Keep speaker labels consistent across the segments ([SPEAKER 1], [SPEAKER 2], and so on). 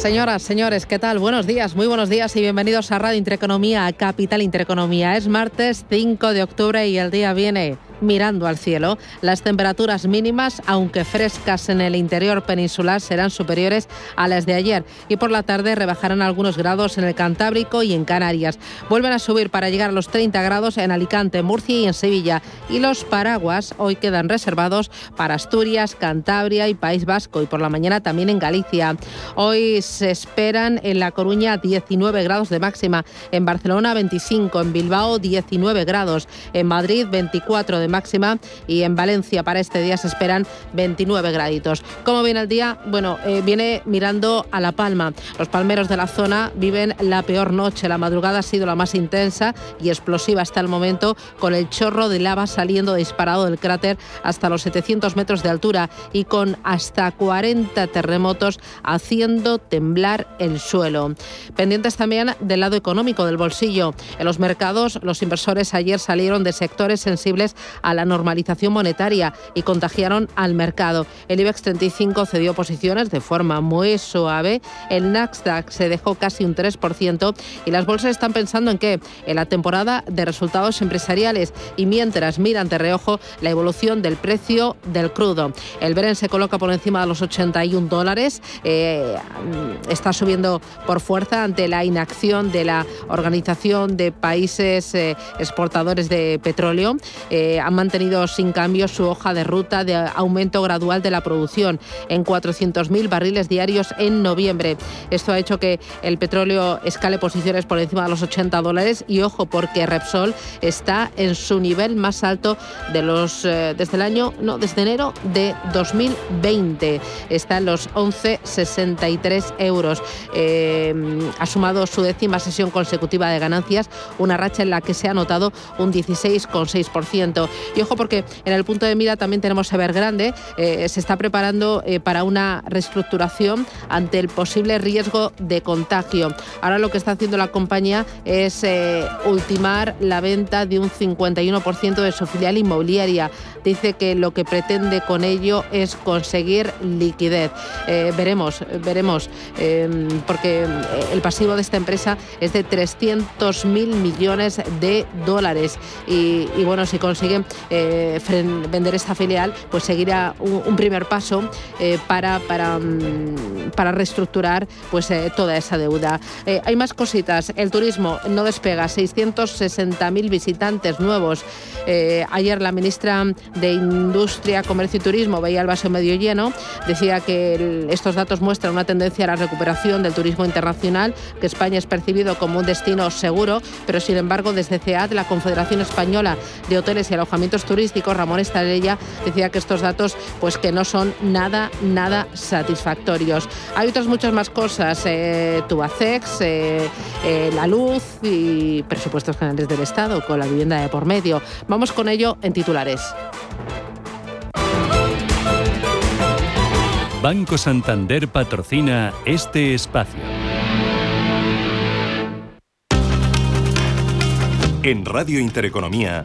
[SPEAKER 1] Señoras, señores, ¿qué tal? Buenos días, muy buenos días y bienvenidos a Radio Intereconomía, Capital Intereconomía. Es martes 5 de octubre y el día viene mirando al cielo. Las temperaturas mínimas, aunque frescas en el interior peninsular, serán superiores a las de ayer y por la tarde rebajarán algunos grados en el Cantábrico y en Canarias. Vuelven a subir para llegar a los 30 grados en Alicante, Murcia y en Sevilla. Y los paraguas hoy quedan reservados para Asturias, Cantabria y País Vasco y por la mañana también en Galicia. Hoy se esperan en La Coruña 19 grados de máxima, en Barcelona 25, en Bilbao 19 grados, en Madrid 24 de máxima y en Valencia para este día se esperan 29 graditos. ¿Cómo viene el día? Bueno, eh, viene mirando a La Palma. Los palmeros de la zona viven la peor noche. La madrugada ha sido la más intensa y explosiva hasta el momento, con el chorro de lava saliendo disparado del cráter hasta los 700 metros de altura y con hasta 40 terremotos haciendo temblar el suelo. Pendientes también del lado económico del bolsillo. En los mercados, los inversores ayer salieron de sectores sensibles a la normalización monetaria y contagiaron al mercado. El IBEX 35 cedió posiciones de forma muy suave, el Nasdaq se dejó casi un 3% y las bolsas están pensando en qué? En la temporada de resultados empresariales y mientras miran de reojo la evolución del precio del crudo. El Bren se coloca por encima de los 81 dólares, eh, está subiendo por fuerza ante la inacción de la Organización de Países eh, Exportadores de Petróleo. Eh, han mantenido sin cambio su hoja de ruta de aumento gradual de la producción en 400.000 barriles diarios en noviembre. Esto ha hecho que el petróleo escale posiciones por encima de los 80 dólares y ojo porque Repsol está en su nivel más alto de los eh, desde el año no desde enero de 2020 está en los 11,63 euros. Eh, ha sumado su décima sesión consecutiva de ganancias, una racha en la que se ha notado un 16,6%. Y ojo porque en el punto de mira también tenemos Evergrande, eh, se está preparando eh, para una reestructuración ante el posible riesgo de contagio. Ahora lo que está haciendo la compañía es eh, ultimar la venta de un 51% de su filial inmobiliaria. Dice que lo que pretende con ello es conseguir liquidez. veremos, veremos, porque el pasivo de esta empresa es de 300 mil millones de dólares. Y, y bueno, si consiguen eh, vender esta filial, pues seguirá un, primer paso eh, para, para, mm, para, reestructurar pues, eh, toda esa deuda. hay más cositas. El turismo no despega, 660.000 visitantes nuevos. ayer la ministra de Industria, Comercio y Turismo veía el vaso medio lleno. Decía que estos datos muestran una tendencia a la recuperación del turismo internacional, que España es percibido como un destino seguro, pero sin embargo desde CEAD, la Confederación Española de Hoteles y Alojamientos Turísticos, Ramón Estalella, decía que estos datos pues que no son nada, nada satisfactorios. Hay otras muchas más cosas, eh, Tubacex, eh, eh, la luz y presupuestos generales del Estado con la vivienda de por medio. Vamos con ello en titulares.
[SPEAKER 2] Banco Santander patrocina este espacio. En Radio Intereconomía,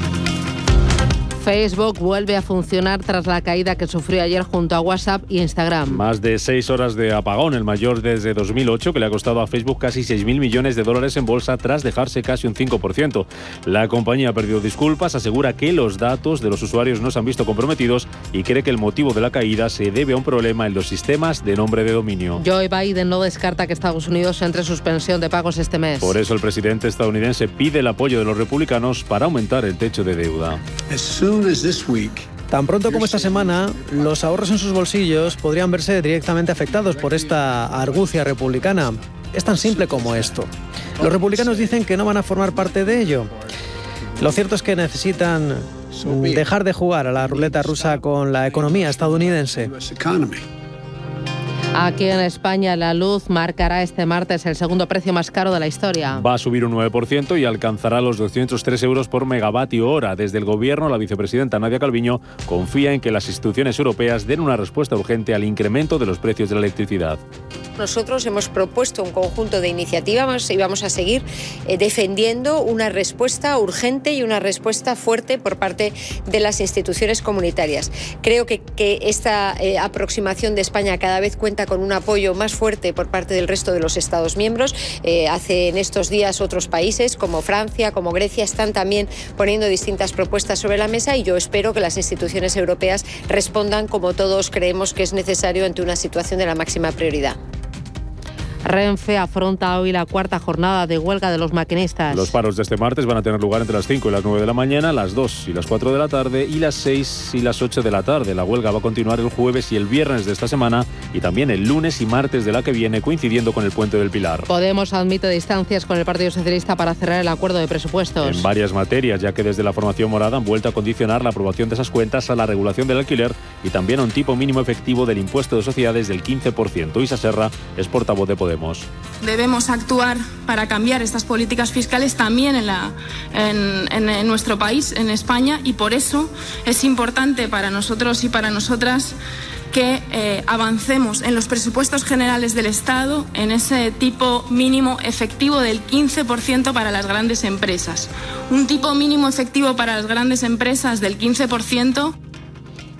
[SPEAKER 1] Facebook vuelve a funcionar tras la caída que sufrió ayer junto a WhatsApp y Instagram.
[SPEAKER 3] Más de seis horas de apagón, el mayor desde 2008, que le ha costado a Facebook casi 6.000 millones de dólares en bolsa tras dejarse casi un 5%. La compañía ha perdido disculpas, asegura que los datos de los usuarios no se han visto comprometidos y cree que el motivo de la caída se debe a un problema en los sistemas de nombre de dominio.
[SPEAKER 1] Joe Biden no descarta que Estados Unidos entre suspensión de pagos este mes.
[SPEAKER 3] Por eso el presidente estadounidense pide el apoyo de los republicanos para aumentar el techo de deuda.
[SPEAKER 4] Tan pronto como esta semana, los ahorros en sus bolsillos podrían verse directamente afectados por esta argucia republicana. Es tan simple como esto. Los republicanos dicen que no van a formar parte de ello. Lo cierto es que necesitan dejar de jugar a la ruleta rusa con la economía estadounidense.
[SPEAKER 1] Aquí en España la luz marcará este martes el segundo precio más caro de la historia.
[SPEAKER 3] Va a subir un 9% y alcanzará los 203 euros por megavatio hora. Desde el gobierno, la vicepresidenta Nadia Calviño confía en que las instituciones europeas den una respuesta urgente al incremento de los precios de la electricidad.
[SPEAKER 5] Nosotros hemos propuesto un conjunto de iniciativas y vamos a seguir eh, defendiendo una respuesta urgente y una respuesta fuerte por parte de las instituciones comunitarias. Creo que, esta eh, aproximación de España cada vez cuenta con un apoyo más fuerte por parte del resto de los Estados miembros. Eh, hace en estos días otros países como Francia, como Grecia, están también poniendo distintas propuestas sobre la mesa y yo espero que las instituciones europeas respondan como todos creemos que es necesario ante una situación de la máxima prioridad.
[SPEAKER 1] Renfe afronta hoy la cuarta jornada de huelga de los maquinistas.
[SPEAKER 3] Los paros de este martes van a tener lugar entre las 5 y las 9 de la mañana, las 2 y las 4 de la tarde y las 6 y las 8 de la tarde. La huelga va a continuar el jueves y el viernes de esta semana y también el lunes y martes de la que viene, coincidiendo con el puente del Pilar.
[SPEAKER 1] Podemos admite distancias con el Partido Socialista para cerrar el acuerdo de presupuestos.
[SPEAKER 3] En varias materias, ya que desde la formación morada han vuelto a condicionar la aprobación de esas cuentas a la regulación del alquiler y también a un tipo mínimo efectivo del impuesto de sociedades del 15%. Isa Serra es portavoz de Podemos
[SPEAKER 6] debemos actuar para cambiar estas políticas fiscales también en, nuestro país, en España, y por eso es importante para nosotros y para nosotras que eh, avancemos en los presupuestos generales del Estado en ese tipo mínimo efectivo del 15% para las grandes empresas. Un tipo mínimo efectivo para las grandes empresas del 15%.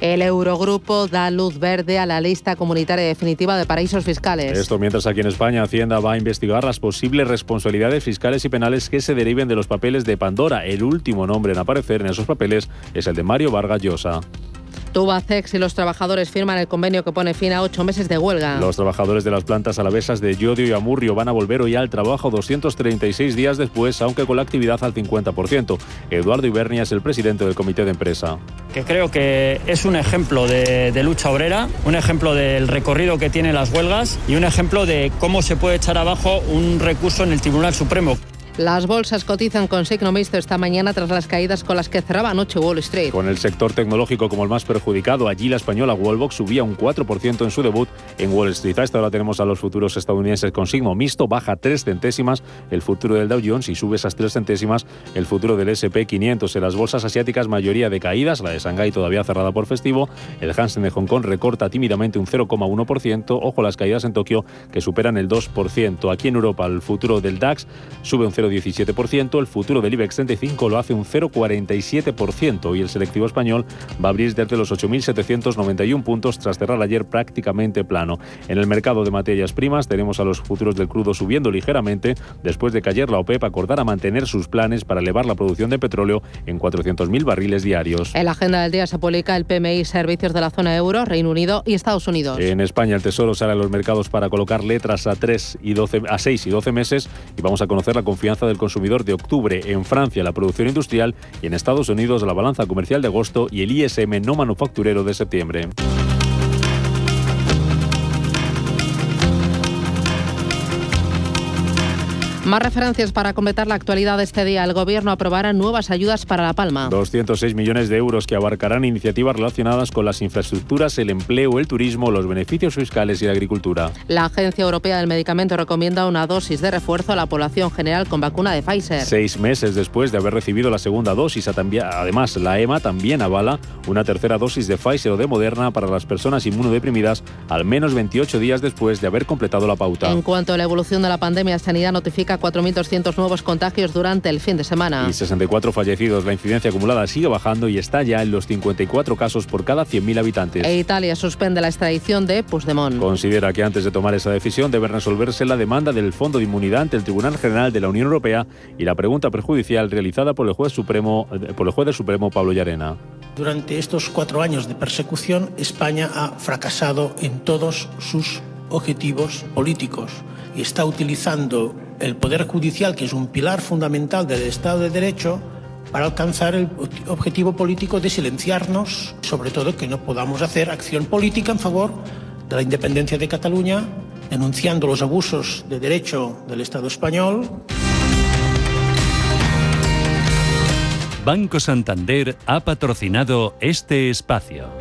[SPEAKER 1] El Eurogrupo da luz verde a la lista comunitaria definitiva de paraísos fiscales.
[SPEAKER 3] Esto mientras aquí en España Hacienda va a investigar las posibles responsabilidades fiscales y penales que se deriven de los papeles de Pandora. El último nombre en aparecer en esos papeles es el de Mario Vargas Llosa.
[SPEAKER 1] Tubacex y los trabajadores firman el convenio que pone fin a ocho meses de huelga.
[SPEAKER 3] Los trabajadores de las plantas alavesas de Yodio y Amurrio van a volver hoy al trabajo 236 días después, aunque con la actividad al 50%. Eduardo Ibernia es el presidente del comité de empresa.
[SPEAKER 7] Que creo que es un ejemplo de, de lucha obrera, un ejemplo del recorrido que tienen las huelgas y un ejemplo de cómo se puede echar abajo un recurso en el Tribunal Supremo.
[SPEAKER 1] Las bolsas cotizan con signo mixto esta mañana tras las caídas con las que cerraba anoche Wall Street.
[SPEAKER 3] Con el sector tecnológico como el más perjudicado, allí la española Wallbox subía un 4% en su debut en Wall Street. A esta hora tenemos a los futuros estadounidenses con signo mixto, baja 3 centésimas el futuro del Dow Jones y sube esas 3 centésimas el futuro del S&P 500. En las bolsas asiáticas mayoría de caídas, la de Shanghái todavía cerrada por festivo, el Hansen de Hong Kong recorta tímidamente un 0,1%, ojo las caídas en Tokio que superan el 2%. Aquí en Europa el futuro del DAX sube un 0,17%, el futuro del IBEX 35 lo hace un 0,47% y el selectivo español va a abrir desde los 8.791 puntos tras cerrar ayer prácticamente plano. En el mercado de materias primas tenemos a los futuros del crudo subiendo ligeramente después de que ayer la OPEP acordara mantener sus planes para elevar la producción de petróleo en 400.000 barriles diarios.
[SPEAKER 1] En la agenda del día se publica el PMI Servicios de la zona euro, Reino Unido y Estados Unidos.
[SPEAKER 3] En España el Tesoro sale a los mercados para colocar letras a 3 y 12 a 6 y 12 meses y vamos a conocer la confianza del consumidor de octubre, en Francia la producción industrial y en Estados Unidos la balanza comercial de agosto y el ISM no manufacturero de septiembre.
[SPEAKER 1] Más referencias para completar la actualidad de este día. El Gobierno aprobará nuevas ayudas para La Palma.
[SPEAKER 3] 206 millones de euros que abarcarán iniciativas relacionadas con las infraestructuras, el empleo, el turismo, los beneficios fiscales y la agricultura.
[SPEAKER 1] La Agencia Europea del Medicamento recomienda una dosis de refuerzo a la población general con vacuna de Pfizer.
[SPEAKER 3] Seis meses después de haber recibido la segunda dosis, además la EMA también avala una tercera dosis de Pfizer o de Moderna para las personas inmunodeprimidas al menos 28 días después de haber completado la pauta.
[SPEAKER 1] En cuanto a la evolución de la pandemia, Sanidad notifica 4.200 nuevos contagios durante el fin de semana.
[SPEAKER 3] Y 64 fallecidos. La incidencia acumulada sigue bajando y está ya en los 54 casos por cada 100.000 habitantes.
[SPEAKER 1] E Italia suspende la extradición de Puigdemont.
[SPEAKER 3] Considera que antes de tomar esa decisión debe resolverse la demanda del Fondo de Inmunidad ante el Tribunal General de la Unión Europea y la pregunta perjudicial realizada por el juez supremo por el juez del Supremo Pablo Llarena.
[SPEAKER 8] Durante estos cuatro años de persecución, España ha fracasado en todos sus objetivos políticos y está utilizando el Poder Judicial, que es un pilar fundamental del Estado de Derecho, para alcanzar el objetivo político de silenciarnos, sobre todo que no podamos hacer acción política en favor de la independencia de Cataluña, denunciando los abusos de derecho del Estado español.
[SPEAKER 9] Banco Santander ha patrocinado este espacio.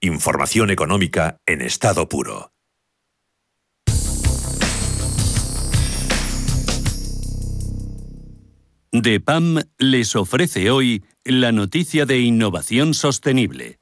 [SPEAKER 10] Información económica en estado puro.
[SPEAKER 11] DEPAM les ofrece hoy la noticia de innovación sostenible.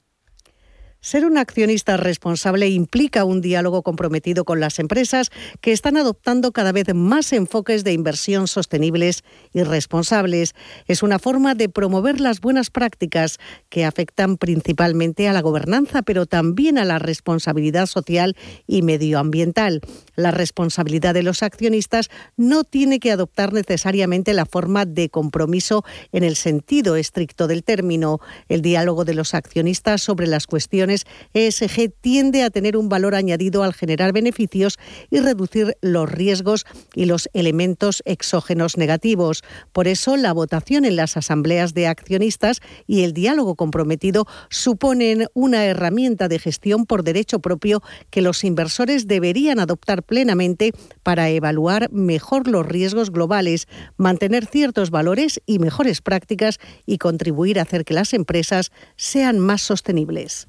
[SPEAKER 12] Ser un accionista responsable implica un diálogo comprometido con las empresas que están adoptando cada vez más enfoques de inversión sostenibles y responsables. Es una forma de promover las buenas prácticas que afectan principalmente a la gobernanza, pero también a la responsabilidad social y medioambiental. La responsabilidad de los accionistas no tiene que adoptar necesariamente la forma de compromiso en el sentido estricto del término. El diálogo de los accionistas sobre las cuestiones ESG tiende a tener un valor añadido al generar beneficios y reducir los riesgos y los elementos exógenos negativos. Por eso, la votación en las asambleas de accionistas y el diálogo comprometido suponen una herramienta de gestión por derecho propio que los inversores deberían adoptar plenamente para evaluar mejor los riesgos globales, mantener ciertos valores y mejores prácticas y contribuir a hacer que las empresas sean más sostenibles.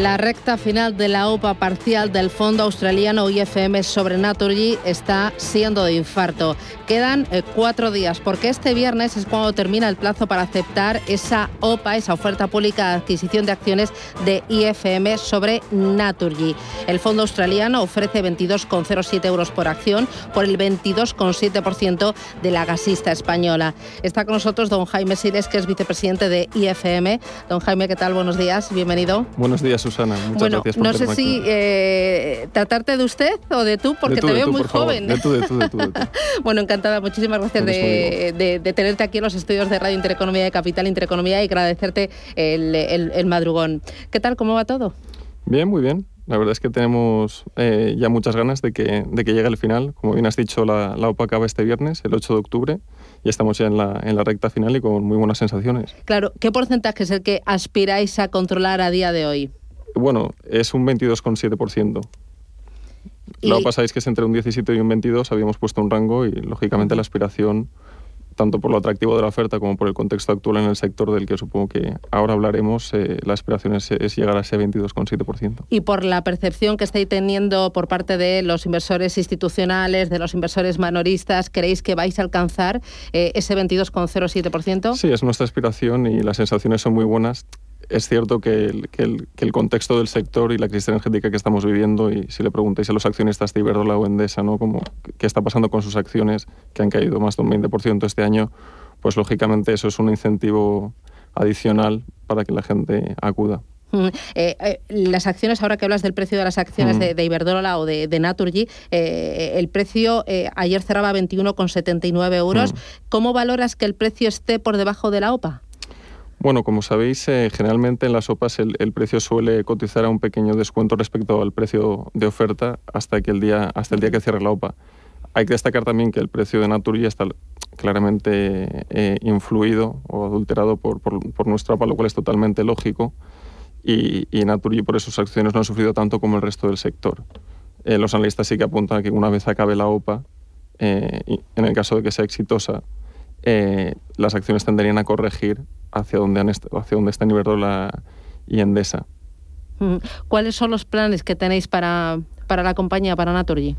[SPEAKER 1] La recta final de la OPA parcial del fondo australiano IFM sobre Naturgy está siendo de infarto. Quedan eh, cuatro días porque este viernes es cuando termina el plazo para aceptar esa OPA, esa oferta pública de adquisición de acciones de IFM sobre Naturgy. El fondo australiano ofrece 22,07 euros por acción por el 22,7% de la gasista española. Está con nosotros don Jaime Siles, que es vicepresidente de IFM. Don Jaime, ¿qué tal? Buenos días, bienvenido.
[SPEAKER 13] Buenos días, Susana. Muchas
[SPEAKER 1] bueno,
[SPEAKER 13] gracias por
[SPEAKER 1] no sé si eh, tratarte de usted o de tú, porque
[SPEAKER 13] de tú,
[SPEAKER 1] te veo
[SPEAKER 13] tú,
[SPEAKER 1] muy joven.
[SPEAKER 13] De tú, de tú, de tú, de tú.
[SPEAKER 1] bueno, encantada. Muchísimas gracias de, de- de tenerte aquí en los estudios de Radio Intereconomía de Capital Intereconomía y agradecerte el, el- el madrugón. ¿Qué tal? ¿Cómo va todo?
[SPEAKER 13] Bien, muy bien. La verdad es que tenemos eh, ya muchas ganas de que, de que llegue el final. Como bien has dicho, la, la OPA acaba este viernes, el 8 de octubre, y estamos ya en la, en la recta final y con muy buenas sensaciones.
[SPEAKER 1] Claro, ¿qué porcentaje es el que aspiráis a controlar a día de hoy?
[SPEAKER 13] Bueno, es un 22,7%. La OPA sabéis que es entre un 17 y un 22, habíamos puesto un rango y lógicamente la aspiración tanto por lo atractivo de la oferta como por el contexto actual en el sector del que supongo que ahora hablaremos, eh, la aspiración es, es, llegar a ese 22,7%.
[SPEAKER 1] Y por la percepción que estáis teniendo por parte de los inversores institucionales, de los inversores manoristas, ¿creéis que vais a alcanzar eh, ese 22,07%?
[SPEAKER 13] Sí, es nuestra aspiración y las sensaciones son muy buenas es cierto que el, que, el, que el, contexto del sector y la crisis energética que estamos viviendo, y si le preguntáis a los accionistas de Iberdrola o Endesa, ¿no? Como, ¿qué está pasando con sus acciones que han caído más de un 20% este año? Pues lógicamente eso es un incentivo adicional para que la gente acuda.
[SPEAKER 1] Mm, eh, eh, las acciones, ahora que hablas del precio de las acciones mm. de, de, Iberdrola o de, de Naturgy, eh, el precio eh, ayer cerraba 21,79 euros. Mm. ¿Cómo valoras que el precio esté por debajo de la OPA?
[SPEAKER 13] Bueno, como sabéis, eh, generalmente en las sopas el, precio suele cotizar a un pequeño descuento respecto al precio de oferta hasta, que el, día, hasta el día que cierre la OPA. Hay que destacar también que el precio de Naturgy está claramente eh, influido o adulterado por, por, nuestra OPA, lo cual es totalmente lógico. Y, y Naturgy por eso sus acciones no han sufrido tanto como el resto del sector. Eh, los analistas sí que apuntan que una vez acabe la OPA, en el caso de que sea exitosa, eh, las acciones tenderían a corregir hacia donde, han hacia donde están Iberdrola y Endesa.
[SPEAKER 1] ¿Cuáles son los planes que tenéis para, para la compañía, para Naturgy?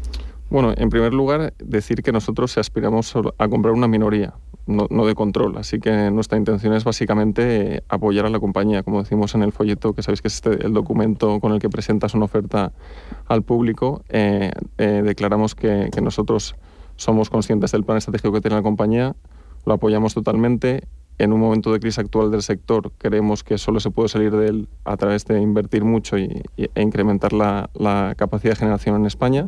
[SPEAKER 13] Bueno, en primer lugar, decir que nosotros aspiramos a comprar una minoría, no, no, de control. Así que nuestra intención es básicamente apoyar a la compañía, como decimos en el folleto, que sabéis que es este, el documento con el que presentas una oferta al público. Eh, eh, declaramos que, que nosotros somos conscientes del plan estratégico que tiene la compañía, lo apoyamos totalmente. En un momento de crisis actual del sector, creemos que solo se puede salir de él a través de invertir mucho y, y, e incrementar la, la, capacidad de generación en España.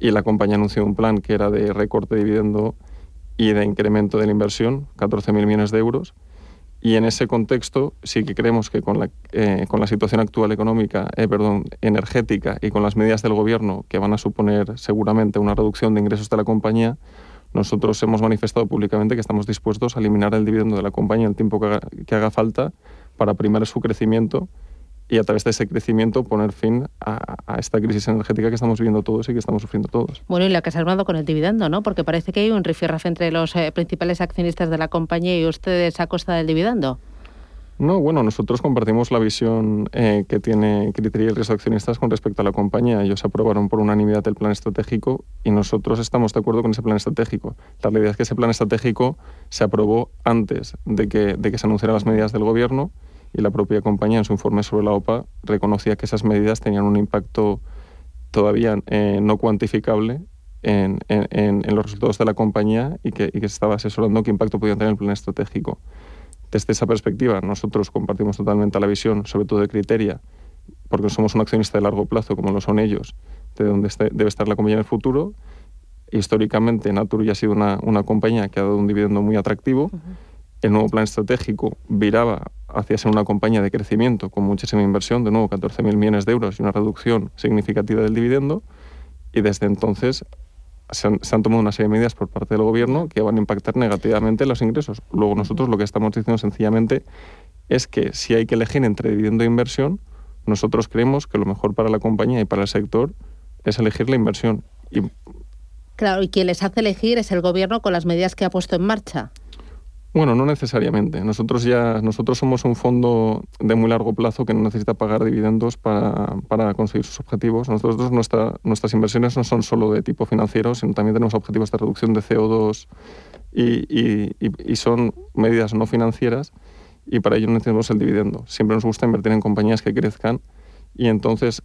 [SPEAKER 13] Y la compañía anunció un plan que era de recorte de dividendo y de incremento de la inversión, 14.000 millones de euros. Y en ese contexto sí que creemos que con la, eh, con la situación actual económica, eh, perdón, energética y con las medidas del gobierno que van a suponer seguramente una reducción de ingresos de la compañía, nosotros hemos manifestado públicamente que estamos dispuestos a eliminar el dividendo de la compañía el tiempo que haga, que haga falta para primar su crecimiento y a través de ese crecimiento poner fin a, esta crisis energética que estamos viviendo todos y que estamos sufriendo todos.
[SPEAKER 1] Bueno, y la que se ha armado con el dividendo, ¿no? Porque parece que hay un rifirrafe entre los eh, principales accionistas de la compañía y ustedes a costa del dividendo.
[SPEAKER 13] No, bueno, nosotros compartimos la visión eh, que tiene Criteria y de accionistas con respecto a la compañía. Ellos aprobaron por unanimidad el plan estratégico y nosotros estamos de acuerdo con ese plan estratégico. La realidad es que ese plan estratégico se aprobó antes de que, de que se anunciaran las medidas del gobierno y la propia compañía en su informe sobre la OPA reconocía que esas medidas tenían un impacto todavía eh, no cuantificable en, en, los resultados de la compañía y que, y que se estaba asesorando qué impacto podía tener el plan estratégico. Desde esa perspectiva, nosotros compartimos totalmente la visión, sobre todo de Criteria, porque somos un accionista de largo plazo, como lo son ellos, de dónde este, debe estar la compañía en el futuro. Históricamente, Natur ya ha sido una, una compañía que ha dado un dividendo muy atractivo. Uh -huh. El nuevo plan estratégico viraba hacia ser una compañía de crecimiento con muchísima inversión, de nuevo 14.000 millones de euros y una reducción significativa del dividendo. Y desde entonces se han, tomado una serie de medidas por parte del gobierno que van a impactar negativamente los ingresos. Luego nosotros lo que estamos diciendo sencillamente es que si hay que elegir entre dividendo e inversión, nosotros creemos que lo mejor para la compañía y para el sector es elegir la inversión.
[SPEAKER 1] Claro, y quien les hace elegir es el gobierno con las medidas que ha puesto en marcha.
[SPEAKER 13] Bueno, no necesariamente. Nosotros ya nosotros somos un fondo de muy largo plazo que no necesita pagar dividendos para, para conseguir sus objetivos. Nosotros nuestra, nuestras inversiones no son solo de tipo financiero, sino también tenemos objetivos de reducción de CO2 y, y, y, son medidas no financieras y para ello necesitamos el dividendo. Siempre nos gusta invertir en compañías que crezcan y entonces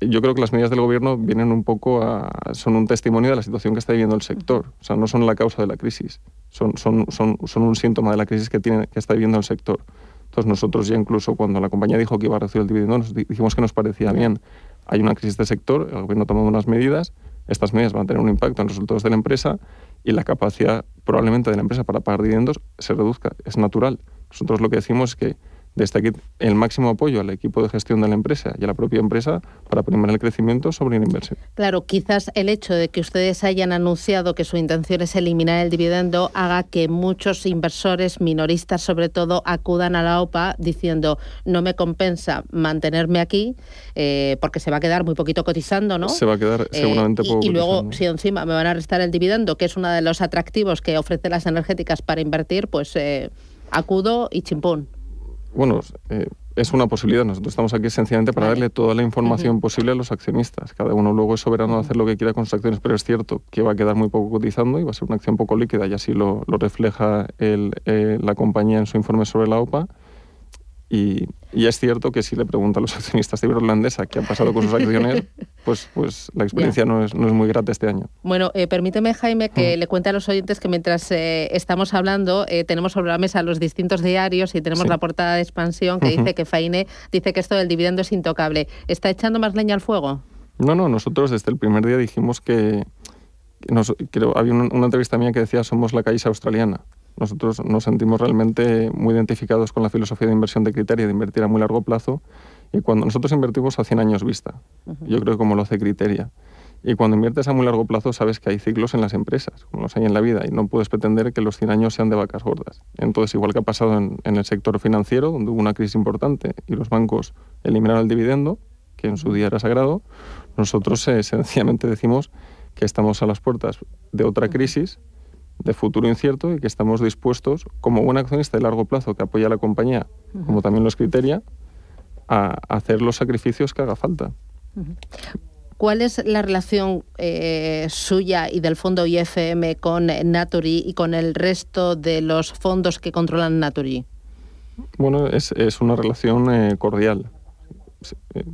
[SPEAKER 13] yo creo que las medidas del gobierno vienen un poco a, son un testimonio de la situación que está viviendo el sector. O sea, no son la causa de la crisis, son, son, son, son un síntoma de la crisis que, tiene, que está viviendo el sector. Entonces nosotros ya incluso cuando la compañía dijo que iba a recibir el dividendo, nos dijimos que nos parecía bien. Hay una crisis de sector, el gobierno tomado unas medidas, estas medidas van a tener un impacto en los resultados de la empresa y la capacidad probablemente de la empresa para pagar dividendos se reduzca, es natural. Nosotros lo que decimos es que desde aquí el máximo apoyo al equipo de gestión de la empresa y a la propia empresa para primar el crecimiento sobre la inversión.
[SPEAKER 1] Claro, quizás el hecho de que ustedes hayan anunciado que su intención es eliminar el dividendo haga que muchos inversores minoristas, sobre todo, acudan a la OPA diciendo no me compensa mantenerme aquí eh, porque se va a quedar muy poquito cotizando, ¿no?
[SPEAKER 13] Se va a quedar eh, seguramente
[SPEAKER 1] y,
[SPEAKER 13] poco.
[SPEAKER 1] Y luego, si encima me van a restar el dividendo, que es uno de los atractivos que ofrecen las energéticas para invertir, pues eh, acudo y chimpón
[SPEAKER 13] bueno, eh, es una posibilidad. Nosotros estamos aquí sencillamente para darle toda la información posible a los accionistas. Cada uno luego es soberano de hacer lo que quiera con sus acciones, pero es cierto que va a quedar muy poco cotizando y va a ser una acción poco líquida y así lo, refleja el, eh, la compañía en su informe sobre la OPA. Y, es cierto que si le preguntan a los accionistas de qué ha pasado con sus acciones, pues, pues la experiencia no es, no es, muy grata este año.
[SPEAKER 1] Bueno, eh, permíteme, Jaime, que le cuente a los oyentes que mientras eh, estamos hablando, eh, tenemos sobre la mesa los distintos diarios y tenemos la portada de expansión que dice que Faine dice que esto del dividendo es intocable. ¿Está echando más leña al fuego?
[SPEAKER 13] No, no, nosotros desde el primer día dijimos que, creo, había una, una entrevista mía que decía somos la caixa australiana. Nosotros nos sentimos realmente muy identificados con la filosofía de inversión de criterio, de invertir a muy largo plazo. Y cuando nosotros invertimos a 100 años vista, yo creo que como lo hace Criteria. Y cuando inviertes a muy largo plazo, sabes que hay ciclos en las empresas, como los hay en la vida, y no puedes pretender que los 100 años sean de vacas gordas. Entonces, igual que ha pasado en, el sector financiero, donde hubo una crisis importante y los bancos eliminaron el dividendo, que en su día era sagrado, nosotros eh, sencillamente decimos que estamos a las puertas de otra crisis de futuro incierto y que estamos dispuestos, como buen accionista de largo plazo que apoya a la compañía, como también los criteria, a hacer los sacrificios que haga falta.
[SPEAKER 1] ¿Cuál es la relación eh, suya y del fondo IFM con Naturi y con el resto de los fondos que controlan Naturi?
[SPEAKER 13] Bueno, es, una relación eh, cordial. Eh,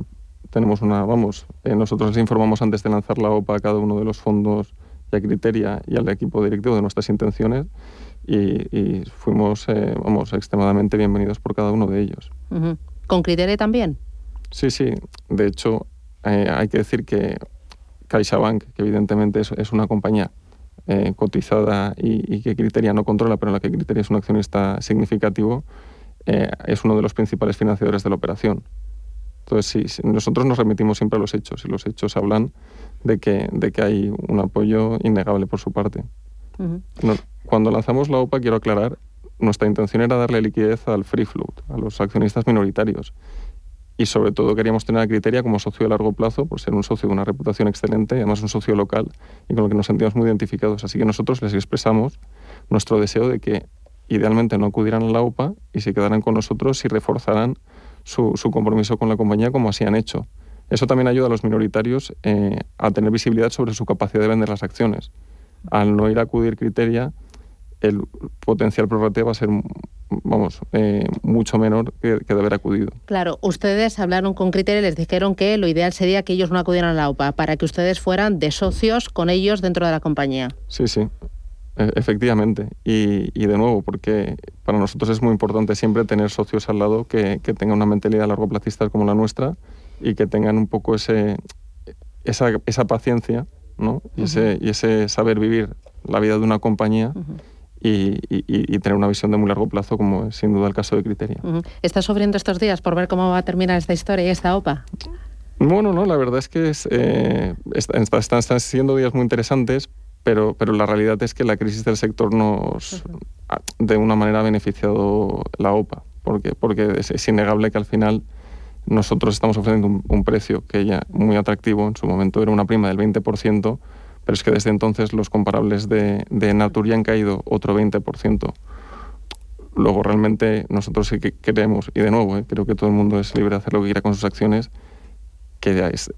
[SPEAKER 13] tenemos una, vamos, nosotros les informamos antes de lanzar la OPA a cada uno de los fondos a Criteria y al equipo directivo de nuestras intenciones y, fuimos vamos, extremadamente bienvenidos por cada uno de ellos.
[SPEAKER 1] ¿Con Criteria también?
[SPEAKER 13] Sí, sí. De hecho, eh, hay que decir que CaixaBank, que evidentemente es, una compañía eh, cotizada y, que Criteria no controla, pero en la que Criteria es un accionista significativo, eh, es uno de los principales financiadores de la operación. Entonces, sí, nosotros nos remitimos siempre a los hechos y los hechos hablan de que, de que hay un apoyo innegable por su parte. cuando lanzamos la OPA, quiero aclarar, nuestra intención era darle liquidez al free float, a los accionistas minoritarios. Y sobre todo queríamos tener a Criteria como socio a largo plazo, por ser un socio de una reputación excelente, además un socio local, y con el que nos sentíamos muy identificados. Así que nosotros les expresamos nuestro deseo de que idealmente no acudieran a la OPA y se quedaran con nosotros y reforzaran su, su compromiso con la compañía como así han hecho. Eso también ayuda a los minoritarios eh, a tener visibilidad sobre su capacidad de vender las acciones. Al no ir a acudir criteria, el potencial prorrateo va a ser vamos, eh, mucho menor que, de haber acudido.
[SPEAKER 1] Claro, ustedes hablaron con Criteria y les dijeron que lo ideal sería que ellos no acudieran a la OPA para que ustedes fueran de socios con ellos dentro de la compañía.
[SPEAKER 13] Sí, sí, e, efectivamente. Y, de nuevo, porque para nosotros es muy importante siempre tener socios al lado que, que tengan una mentalidad largo placista como la nuestra y que tengan un poco ese, esa, esa paciencia ¿no? y, ese, y ese saber vivir la vida de una compañía. Y, y, tener una visión de muy largo plazo, como es sin duda el caso de Criteria.
[SPEAKER 1] ¿Estás sufriendo estos días por ver cómo va a terminar esta historia y esta OPA?
[SPEAKER 13] Bueno, no, la verdad es que es, eh, están, están, siendo días muy interesantes, pero, pero la realidad es que la crisis del sector nos, de una manera, ha beneficiado la OPA, porque, porque es, es innegable que al final nosotros estamos ofreciendo un, precio que ya muy atractivo, en su momento era una prima del 20%, pero es que desde entonces los comparables de, de Natur han caído otro 20%. Luego realmente nosotros sí que queremos, y de nuevo, eh, creo que todo el mundo es libre de hacer lo que quiera con sus acciones, que es,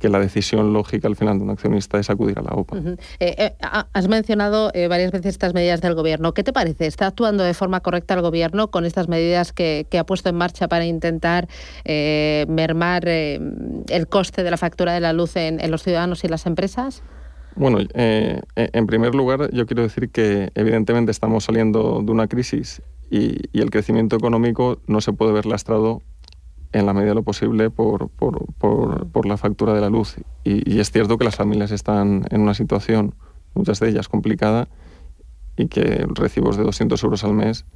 [SPEAKER 13] que la decisión lógica al final de un accionista es acudir a la OPA.
[SPEAKER 1] Eh, eh, has mencionado eh, varias veces estas medidas del Gobierno. ¿Qué te parece? ¿Está actuando de forma correcta el Gobierno con estas medidas que, ha puesto en marcha para intentar mermar el coste de la factura de la luz en, los ciudadanos y las empresas?
[SPEAKER 13] Bueno, en primer lugar, yo quiero decir que evidentemente estamos saliendo de una crisis y, y el crecimiento económico no se puede ver lastrado en la medida de lo posible por, por, por, la factura de la luz. Y, es cierto que las familias están en una situación, muchas de ellas complicada, y que recibos de 200 euros al mes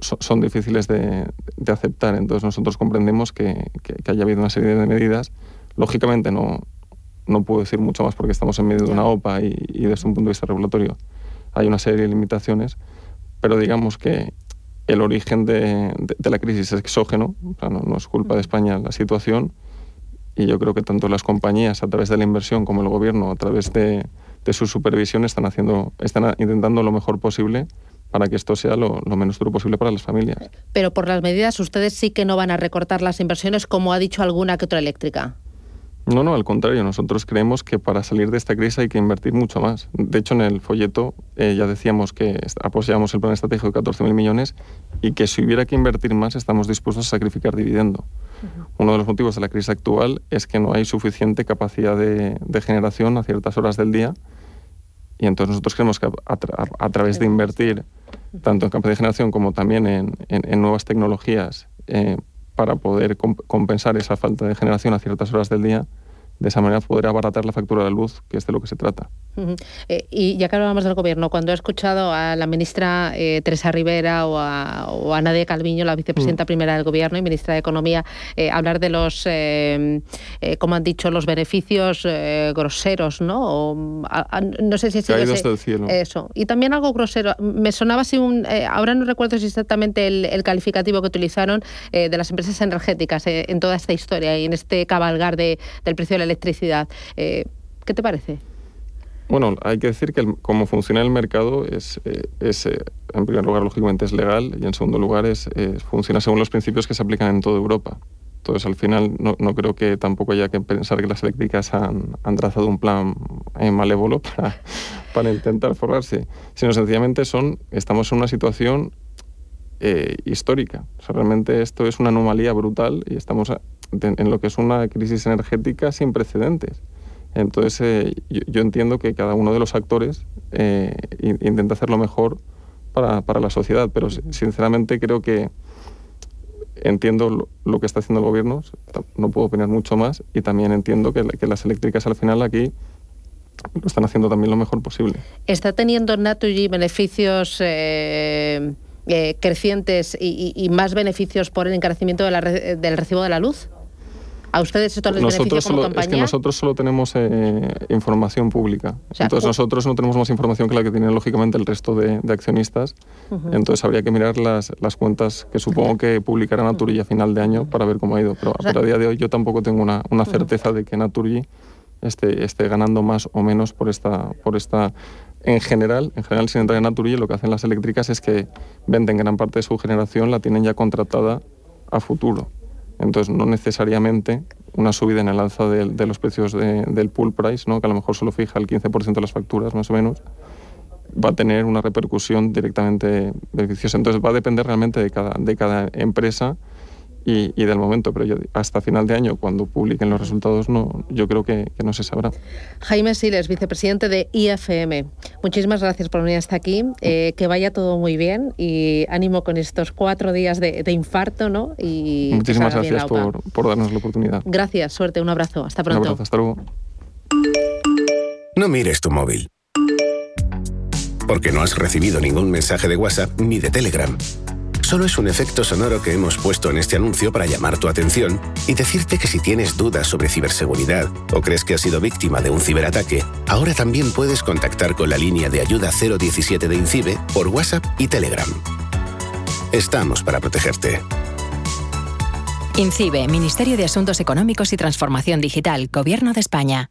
[SPEAKER 13] son, difíciles de, aceptar. Entonces nosotros comprendemos que, haya habido una serie de medidas. Lógicamente no, no puedo decir mucho más porque estamos en medio de una OPA y, desde un punto de vista regulatorio hay una serie de limitaciones, pero digamos que el origen de, la crisis es exógeno, no, es culpa de España la situación y yo creo que tanto las compañías a través de la inversión como el gobierno a través de, de su supervisión están, haciendo, están intentando lo mejor posible para que esto sea lo, menos duro posible para las familias.
[SPEAKER 1] Pero por las medidas, ustedes sí que no van a recortar las inversiones, como ha dicho alguna que otra eléctrica.
[SPEAKER 13] No, no, al contrario, nosotros creemos que para salir de esta crisis hay que invertir mucho más. De hecho, en el folleto eh, ya decíamos que apoyamos el plan estratégico de 14.000 millones y que si hubiera que invertir más estamos dispuestos a sacrificar dividendo. Uno de los motivos de la crisis actual es que no hay suficiente capacidad de, generación a ciertas horas del día y entonces nosotros creemos que a, través de invertir tanto en capacidad de generación como también en, nuevas tecnologías eh, para poder compensar esa falta de generación a ciertas horas del día, de esa manera poder abaratar la factura de la luz, que es de lo que se trata.
[SPEAKER 1] Eh, y ya que hablamos del gobierno, cuando he escuchado a la ministra eh, Teresa Rivera o a, Nadia Calviño, la vicepresidenta mm. primera del gobierno y ministra de Economía, eh, hablar de los, como han dicho, los beneficios groseros, ¿no? no sé si es
[SPEAKER 13] el cielo.
[SPEAKER 1] Eso. Y también algo grosero. Me sonaba así un. ahora no recuerdo si exactamente el, calificativo que utilizaron de las empresas energéticas en toda esta historia y en este cabalgar de, del precio de electricidad. ¿Qué te parece?
[SPEAKER 13] Bueno, hay que decir que como funciona el mercado es, eh, es eh, en primer lugar, lógicamente es legal y en segundo lugar es, funciona según los principios que se aplican en toda Europa. Entonces, al final, no, no creo que tampoco haya que pensar que las eléctricas han, han trazado un plan eh, malévolo para, para intentar forrarse, sino sencillamente son, estamos en una situación histórica. O sea, realmente esto es una anomalía brutal y estamos en lo que es una crisis energética sin precedentes. Entonces, eh, yo, entiendo que cada uno de los actores eh, intenta hacer lo mejor para, para, la sociedad, pero sinceramente creo que entiendo lo, que está haciendo el gobierno, no puedo opinar mucho más, y también entiendo que, que las eléctricas al final aquí lo están haciendo también lo mejor posible.
[SPEAKER 1] ¿Está teniendo Naturgy beneficios eh, crecientes y, más beneficios por el encarecimiento del recibo de la luz? ¿A ustedes esto les nosotros
[SPEAKER 13] como
[SPEAKER 1] solo,
[SPEAKER 13] Es que nosotros solo tenemos eh, información pública. Entonces nosotros no tenemos más información que la que tienen lógicamente el resto de, accionistas. Entonces habría que mirar las, las cuentas que supongo que publicará Naturgy a final de año para ver cómo ha ido. Pero, a día de hoy yo tampoco tengo una, una certeza de que Naturgy esté, esté ganando más o menos por esta, por esta en general, en general sin entrar en Naturgy, lo que hacen las eléctricas es que venden gran parte de su generación, la tienen ya contratada a futuro. Entonces, no necesariamente una subida en el alza de, los precios del pool price, ¿no? que a lo mejor solo fija el 15% de las facturas más o menos, va a tener una repercusión directamente beneficiosa. Entonces, va a depender realmente de cada, de cada empresa y, del momento, pero hasta final de año, cuando publiquen los resultados, no, yo creo que, no se sabrá.
[SPEAKER 1] Jaime Siles, vicepresidente de IFM, muchísimas gracias por venir hasta aquí, eh, que vaya todo muy bien y ánimo con estos cuatro días de, infarto, ¿no? Y
[SPEAKER 13] muchísimas gracias por, por, darnos la oportunidad.
[SPEAKER 1] Gracias, suerte, un abrazo, hasta pronto.
[SPEAKER 13] Un abrazo, hasta luego.
[SPEAKER 14] No mires tu móvil. Porque no has recibido ningún mensaje de WhatsApp ni de Telegram. Solo es un efecto sonoro que hemos puesto en este anuncio para llamar tu atención y decirte que si tienes dudas sobre ciberseguridad o crees que has sido víctima de un ciberataque, ahora también puedes contactar con la línea de ayuda 017 de INCIBE por WhatsApp y Telegram. Estamos para protegerte.
[SPEAKER 15] INCIBE, Ministerio de Asuntos Económicos y Transformación Digital, Gobierno de España.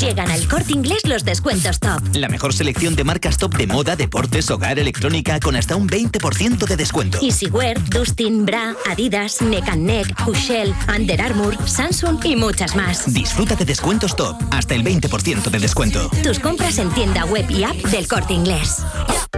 [SPEAKER 15] Llegan al corte inglés los descuentos top.
[SPEAKER 16] La mejor selección de marcas top de moda, deportes, hogar, electrónica con hasta un 20% de descuento.
[SPEAKER 15] Easywear, Dustin, Bra, Adidas, Neck Neck, Hushell, Under Armour, Samsung y muchas más.
[SPEAKER 16] Disfruta de descuentos top, hasta el 20% de descuento.
[SPEAKER 15] Tus compras en tienda web y app del corte inglés.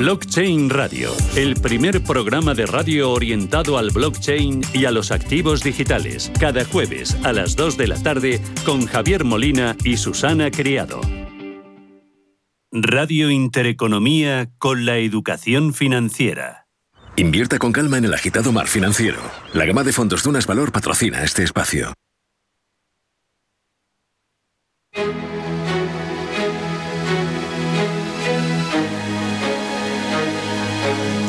[SPEAKER 11] Blockchain Radio, el primer programa de radio orientado al blockchain y a los activos digitales, cada jueves a las 2 de la tarde con Javier Molina y Susana Criado. Radio Intereconomía con la educación financiera.
[SPEAKER 17] Invierta con calma en el agitado mar financiero. La gama de fondos Dunas Valor patrocina este espacio.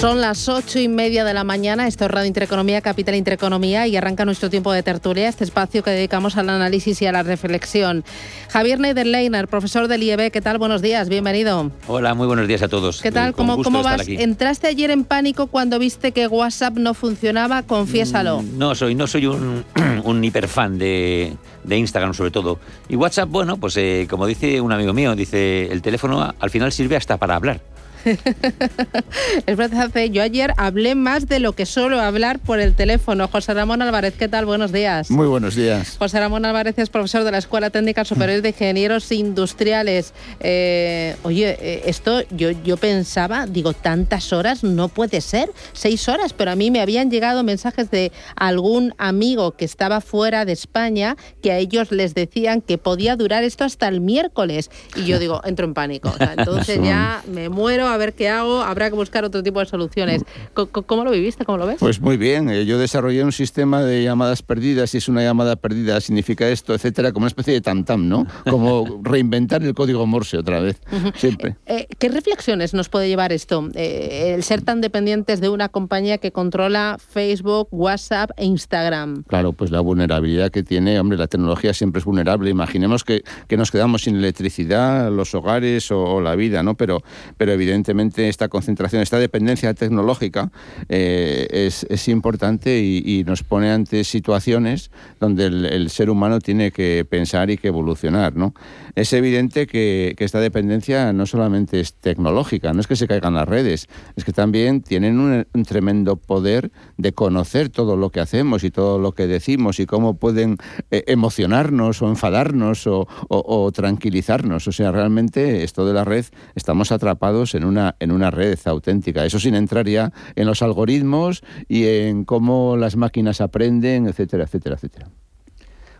[SPEAKER 1] Son las ocho y media de la mañana, esto es Radio Intereconomía, Capital Intereconomía y arranca nuestro tiempo de tertulia, este espacio que dedicamos al análisis y a la reflexión. Javier Neiderleiner, profesor del IEB, ¿qué tal? Buenos días, bienvenido.
[SPEAKER 18] Hola, muy buenos días a todos.
[SPEAKER 1] ¿Qué tal?
[SPEAKER 18] Con
[SPEAKER 1] ¿Cómo, vas?
[SPEAKER 18] aquí.
[SPEAKER 1] ¿Entraste ayer en pánico cuando viste que WhatsApp no funcionaba? Confiésalo.
[SPEAKER 18] Mm, No soy, no soy un, un hiperfan de, de Instagram sobre todo. Y WhatsApp, bueno, pues eh, como dice un amigo mío, dice, el teléfono al final sirve hasta para hablar.
[SPEAKER 1] Es verdad, yo ayer hablé más de lo que suelo hablar por el teléfono. José Ramón Álvarez, ¿qué tal? Buenos días.
[SPEAKER 19] Muy buenos días.
[SPEAKER 1] José Ramón Álvarez es profesor de la Escuela Técnica Superior de Ingenieros Industriales. Eh, oye, eh, esto yo, yo pensaba, digo, tantas horas no puede ser, seis horas, pero a mí me habían llegado mensajes de algún amigo que estaba fuera de España que a ellos les decían que podía durar esto hasta el miércoles. Y yo digo, entro en pánico. O sea, entonces ya me muero a ver qué hago, habrá que buscar otro tipo de soluciones. Co- ¿Cómo lo viviste? ¿Cómo lo ves?
[SPEAKER 19] Pues muy bien, eh, yo desarrollé un sistema de llamadas perdidas, si es una llamada perdida significa esto, etcétera, como una especie de tam-tam, ¿no? Como reinventar el código Morse otra vez, siempre.
[SPEAKER 1] Eh, ¿Qué reflexiones nos puede llevar esto? Eh, el ser tan dependientes de una compañía que controla Facebook, WhatsApp e Instagram.
[SPEAKER 19] Claro, pues la vulnerabilidad que tiene, hombre, la tecnología siempre es vulnerable. Imaginemos que, que nos quedamos sin electricidad, los hogares o, o la vida, ¿no? Pero, pero evidentemente esta concentración, esta dependencia tecnológica eh, es, es importante y, y nos pone ante situaciones donde el, el ser humano tiene que pensar y que evolucionar, ¿no? Es evidente que, que esta dependencia no solamente es tecnológica, no es que se caigan las redes, es que también tienen un, un tremendo poder de conocer todo lo que hacemos y todo lo que decimos y cómo pueden eh, emocionarnos o enfadarnos o, o- o tranquilizarnos. O sea, realmente esto de la red, estamos atrapados en una, en una red auténtica. Eso sin entrar ya en los algoritmos y en cómo las máquinas aprenden, etcétera, etcétera, etcétera.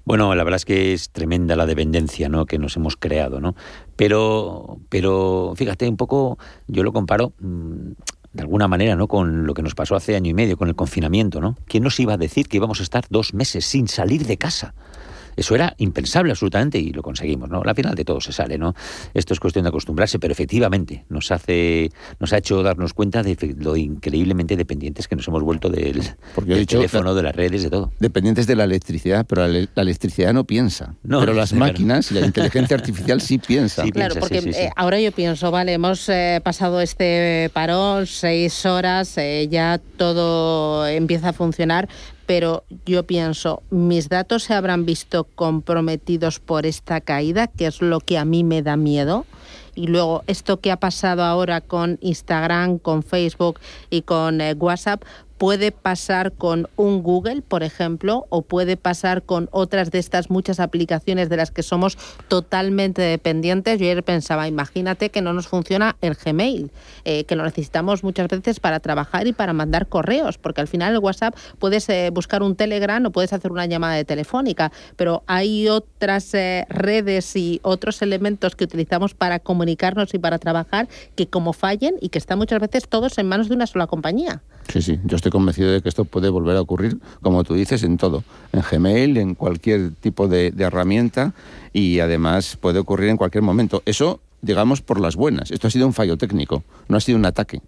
[SPEAKER 18] Bueno, la verdad es que es tremenda la dependencia ¿no? que nos hemos creado, ¿no? Pero, pero fíjate, un poco, yo lo comparo mm, de alguna manera, ¿no? Con lo que nos pasó hace año y medio, con el confinamiento, ¿no? ¿Quién nos iba a decir que íbamos a estar dos meses sin salir de casa? Eso era impensable absolutamente y lo conseguimos, ¿no? Al final de todo se sale, ¿no? Esto es cuestión de acostumbrarse, pero efectivamente nos hace, nos ha hecho darnos cuenta de lo increíblemente dependientes que nos hemos vuelto del,
[SPEAKER 19] Porque he
[SPEAKER 18] del
[SPEAKER 19] dicho,
[SPEAKER 18] teléfono, de las redes, de todo.
[SPEAKER 19] Dependientes de la electricidad, pero la, la electricidad no piensa.
[SPEAKER 18] No,
[SPEAKER 19] pero
[SPEAKER 18] no,
[SPEAKER 19] las máquinas y la inteligencia artificial sí piensa.
[SPEAKER 1] Claro, porque eh, ahora yo pienso, vale, hemos eh, pasado este parón, seis horas, eh, ya todo empieza a funcionar, pero yo pienso, mis datos se habrán visto comprometidos por esta caída, que es lo que a mí me da miedo. Y luego esto que ha pasado ahora con Instagram, con Facebook y con eh, WhatsApp, puede pasar con un Google, por ejemplo, o puede pasar con otras de estas muchas aplicaciones de las que somos totalmente dependientes. Yo ayer pensaba, imagínate que no nos funciona el Gmail, eh, que lo necesitamos muchas veces para trabajar y para mandar correos, porque al final el WhatsApp puedes eh, buscar un Telegram o puedes hacer una llamada de telefónica, pero hay otras eh, redes y otros elementos que utilizamos para comunicarnos y para trabajar que como fallen y que están muchas veces todos en manos de una sola compañía.
[SPEAKER 19] Sí, sí, yo estoy estoy convencido de que esto puede volver a ocurrir, como tú dices, en todo, en Gmail, en cualquier tipo de, de herramienta y además puede ocurrir en cualquier momento. Eso, digamos, por las buenas. Esto ha sido un fallo técnico, no ha sido un ataque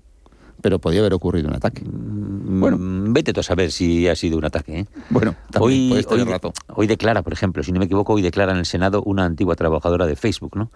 [SPEAKER 19] pero podía haber ocurrido un ataque.
[SPEAKER 18] Bueno, vete tú a saber si ha sido un ataque. ¿eh?
[SPEAKER 19] Bueno,
[SPEAKER 18] hoy, hoy declara, por ejemplo, si no me equivoco, hoy declara en el Senado una antigua trabajadora de Facebook, ¿no?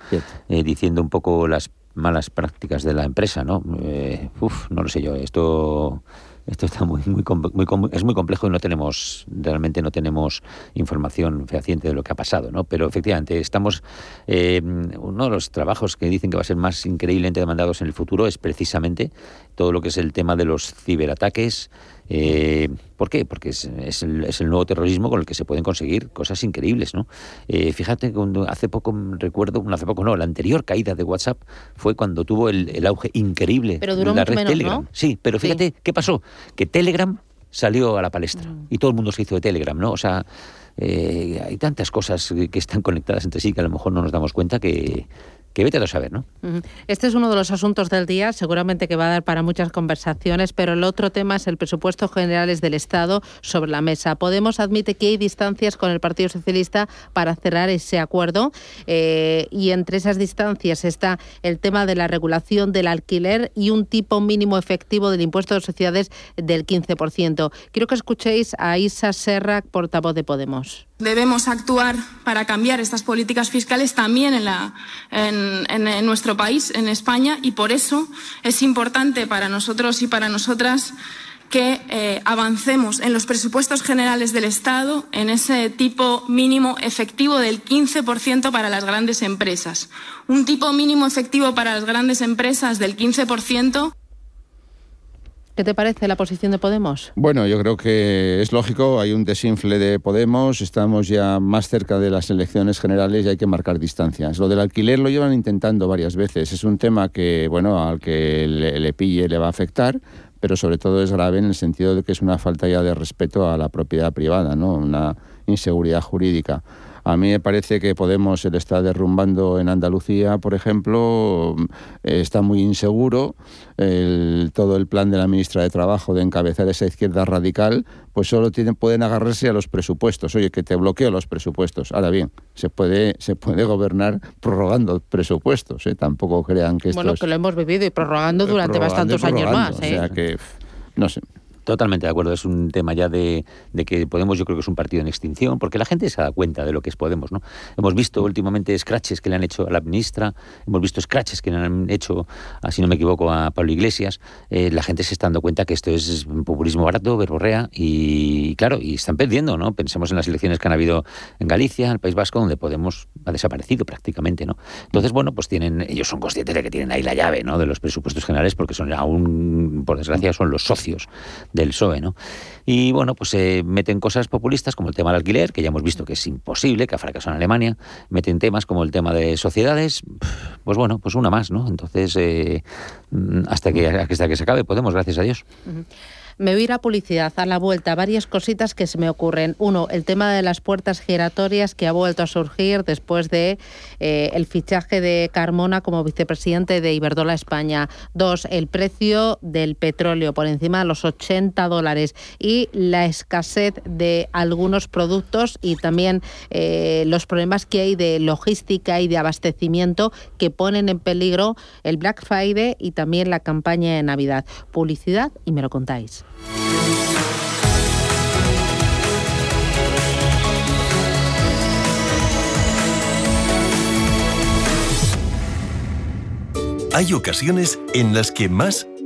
[SPEAKER 18] Eh, diciendo un poco las malas prácticas de la empresa, ¿no? Eh, uf, no lo sé yo. Esto esto está muy, muy, muy es muy complejo y no tenemos, realmente no tenemos información fehaciente de lo que ha pasado, ¿no? Pero efectivamente, estamos, eh, uno de los trabajos que dicen que va a ser más increíblemente demandados en el futuro es precisamente todo lo que es el tema de los ciberataques. Eh, ¿Por qué? Porque es, es el, es el nuevo terrorismo con el que se pueden conseguir cosas increíbles, ¿no? Eh, fíjate, cuando hace poco recuerdo, no hace poco no, la anterior caída de WhatsApp fue cuando tuvo el, el auge increíble
[SPEAKER 1] Pero duró
[SPEAKER 18] la red
[SPEAKER 1] menos,
[SPEAKER 18] Telegram.
[SPEAKER 1] ¿no?
[SPEAKER 18] Sí, pero
[SPEAKER 1] Sí.
[SPEAKER 18] fíjate, ¿qué pasó? Que Telegram salió a la palestra
[SPEAKER 1] Mm.
[SPEAKER 18] y todo el mundo se hizo de Telegram, ¿no? O sea, eh, hay tantas cosas que están conectadas entre sí que a lo mejor no nos damos cuenta que, que vete a saber, ¿no?
[SPEAKER 1] Este es uno de los asuntos del día, seguramente que va a dar para muchas conversaciones, pero el otro tema es el presupuesto generales del Estado sobre la mesa. Podemos admite que hay distancias con el Partido Socialista para cerrar ese acuerdo eh, y entre esas distancias está el tema de la regulación del alquiler y un tipo mínimo efectivo del impuesto de sociedades del 15%. Quiero que escuchéis a Isa Serra, portavoz de Podemos.
[SPEAKER 20] Debemos actuar para cambiar estas políticas fiscales también en, la, en, en- nuestro país, en España, y por eso es importante para nosotros y para nosotras que eh, avancemos en los presupuestos generales del Estado en ese tipo mínimo efectivo del 15% para las grandes empresas. Un tipo mínimo efectivo para las grandes empresas del 15%.
[SPEAKER 1] ¿Qué te parece la posición de Podemos?
[SPEAKER 19] Bueno, yo creo que es lógico, hay un desinfle de Podemos, estamos ya más cerca de las elecciones generales y hay que marcar distancias. Lo del alquiler lo llevan intentando varias veces, es un tema que, bueno, al que le, le pille le va a afectar, pero sobre todo es grave en el sentido de que es una falta ya de respeto a la propiedad privada, ¿no? Una inseguridad jurídica. A mí me parece que Podemos se le está derrumbando en Andalucía, por ejemplo, eh, está muy inseguro. El- todo el plan de la ministra de Trabajo de encabezar esa izquierda radical, pues solo tienen, pueden agarrarse a los presupuestos. Oye, que te bloqueo los presupuestos. Ahora bien, se puede, se puede gobernar prorrogando presupuestos. ¿eh? Tampoco crean que esto
[SPEAKER 1] Bueno,
[SPEAKER 19] es
[SPEAKER 1] que lo hemos vivido y prorrogando durante
[SPEAKER 19] prorrogando y
[SPEAKER 1] bastantes años más. ¿eh?
[SPEAKER 19] O sea que, no sé.
[SPEAKER 18] Totalmente de acuerdo, es un tema ya de, de que Podemos yo creo que es un partido en extinción, porque la gente se da cuenta de lo que es Podemos, ¿no? Hemos visto últimamente scratches que le han hecho a la ministra, hemos visto scratches que le han hecho, a, si no me equivoco, a Pablo Iglesias, Eh, la gente se está dando cuenta que esto es un populismo barato, verborrea, y claro, y están perdiendo, ¿no? Pensemos en las elecciones que han habido en Galicia, en el País Vasco, donde Podemos ha desaparecido prácticamente, ¿no? Entonces, bueno, pues tienen, ellos son conscientes de que tienen ahí la llave, ¿no? De los presupuestos generales, porque son aún, por desgracia, son los socios del PSOE, ¿no? Y bueno, pues se meten cosas populistas como el tema del alquiler, que ya hemos visto que es imposible, que ha fracasado en Alemania, meten temas como el tema de sociedades, pues bueno, pues una más, ¿no? Entonces, eh, mm, hasta que hasta que se acabe Podemos, gracias a Dios.
[SPEAKER 1] Me voy a ir a publicidad, a la vuelta, varias cositas que se me ocurren. Uno, el tema de las puertas giratorias que ha vuelto a surgir después de eh, el fichaje de Carmona como vicepresidente de Iberdrola España. Dos, el precio del petróleo por encima de los 80 dólares y la escasez de algunos productos y también eh, los problemas que hay de logística y de abastecimiento que ponen en peligro el Black Friday y también la campaña de Navidad. Publicidad y me lo contáis.
[SPEAKER 21] Hay ocasiones en las que más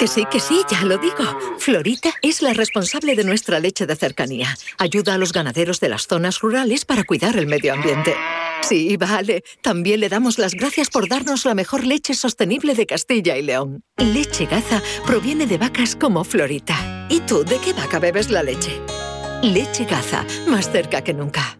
[SPEAKER 22] Que sí, que sí, ya lo digo. Florita es la responsable de nuestra leche de cercanía. Ayuda a los ganaderos de las zonas rurales para cuidar el medio ambiente. Sí, vale. También le damos las gracias por darnos la mejor leche sostenible de Castilla y León. Leche Gaza proviene de vacas como Florita. ¿Y tú de qué vaca bebes la leche? Leche Gaza, más cerca que nunca.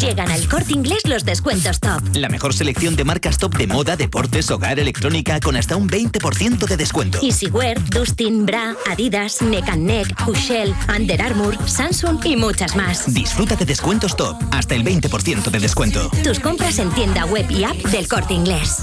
[SPEAKER 15] Llegan al corte inglés los descuentos top.
[SPEAKER 16] La mejor selección de marcas top de moda, deportes, hogar, electrónica con hasta un 20% de descuento.
[SPEAKER 15] Easywear, Dustin, Bra, Adidas, Neck Neck, Hushell, Under Armour, Samsung y muchas más.
[SPEAKER 16] Disfruta de descuentos top, hasta el 20% de descuento.
[SPEAKER 15] Tus compras en tienda web y app del corte inglés.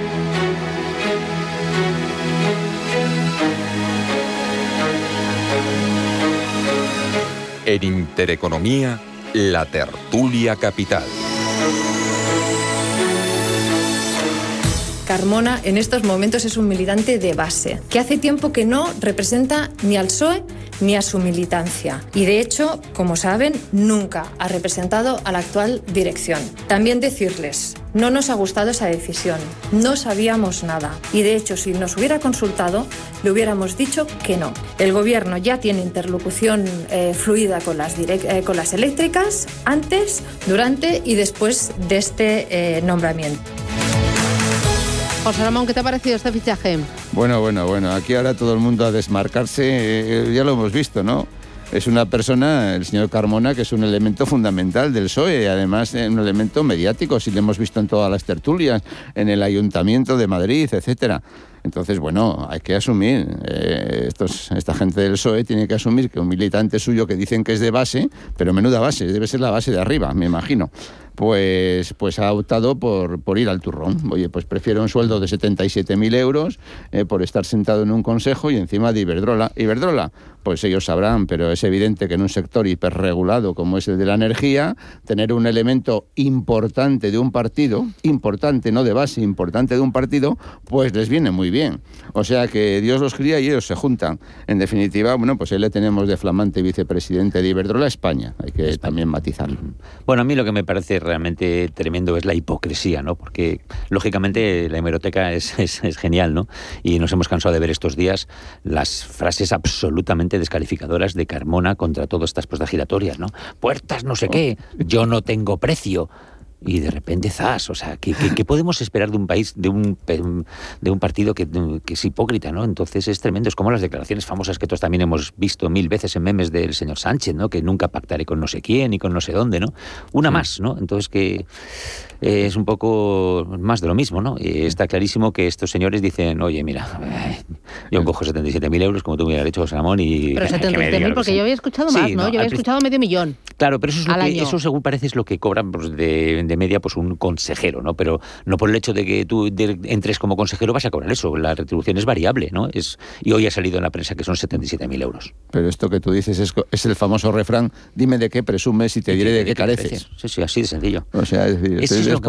[SPEAKER 23] En Intereconomía, la tertulia capital.
[SPEAKER 24] Carmona en estos momentos es un militante de base, que hace tiempo que no representa ni al PSOE ni a su militancia. Y de hecho, como saben, nunca ha representado a la actual dirección. También decirles, no nos ha gustado esa decisión, no sabíamos nada. Y de hecho, si nos hubiera consultado, le hubiéramos dicho que no. El gobierno ya tiene interlocución eh, fluida con las, eh, con las eléctricas antes, durante y después de este eh, nombramiento.
[SPEAKER 1] José Ramón, ¿qué te ha parecido este fichaje?
[SPEAKER 19] Bueno, bueno, bueno, aquí ahora todo el mundo a desmarcarse, eh, ya lo hemos visto, ¿no? Es una persona, el señor Carmona, que es un elemento fundamental del PSOE, además un elemento mediático, si lo hemos visto en todas las tertulias, en el Ayuntamiento de Madrid, etcétera. Entonces, bueno, hay que asumir, eh, esta gente del PSOE tiene que asumir que un militante suyo que dicen que es de base, pero menuda base, debe ser la base de arriba, me imagino, pues, pues ha optado por, por ir al turrón. Oye, pues prefiero un sueldo de 77.000 euros eh, por estar sentado en un consejo y encima de Iberdrola. Iberdrola, pues ellos sabrán, pero es evidente que en un sector hiperregulado como es el de la energía, tener un elemento importante de un partido, importante, no de base, importante de un partido, pues les viene muy bien. O sea que Dios los cría y ellos se juntan. En definitiva, bueno, pues ahí le tenemos de flamante vicepresidente de Iberdrola España. Hay que también matizarlo.
[SPEAKER 18] Bueno, a mí lo que me parece realmente tremendo es la hipocresía, ¿no? Porque, lógicamente, la hemeroteca es, es, es genial, ¿no? Y nos hemos cansado de ver estos días las frases absolutamente descalificadoras de Carmona contra todas estas puertas giratorias, ¿no? Puertas no sé qué, yo no tengo precio y de repente zas, o sea, ¿qué, qué, qué podemos esperar de un país, de un, de un partido que, que, es hipócrita, ¿no? Entonces es tremendo, es como las declaraciones famosas que todos también hemos visto mil veces en memes del señor Sánchez, ¿no? Que nunca pactaré con no sé quién y con no sé dónde, ¿no? Una
[SPEAKER 19] Mm.
[SPEAKER 18] más, ¿no? Entonces que eh, es un poco más de lo mismo, ¿no? Y está clarísimo que estos señores dicen, oye, mira, eh, yo cojo 77.000 euros, como tú me hubieras dicho, José Ramón, y...
[SPEAKER 1] Pero
[SPEAKER 18] que me diga
[SPEAKER 1] 77.000
[SPEAKER 18] lo
[SPEAKER 1] porque
[SPEAKER 18] que
[SPEAKER 1] yo había escuchado más, ¿no?
[SPEAKER 18] no,
[SPEAKER 1] Yo había escuchado medio millón.
[SPEAKER 18] Claro, pero eso es lo que,
[SPEAKER 1] año.
[SPEAKER 18] eso según parece es lo que cobran pues, de, de media pues un consejero, ¿no? Pero no por el hecho de que tú de- entres como consejero vas a cobrar eso. La retribución es variable, ¿no? Es, y hoy ha salido en la prensa que son 77.000 euros.
[SPEAKER 19] Pero esto que tú dices es, co- es el famoso refrán, dime de qué presumes y te diré de qué careces.
[SPEAKER 18] Sí, sí, así de sencillo.
[SPEAKER 19] O sea, es decir,
[SPEAKER 18] Eso
[SPEAKER 19] estoy
[SPEAKER 18] es lo lo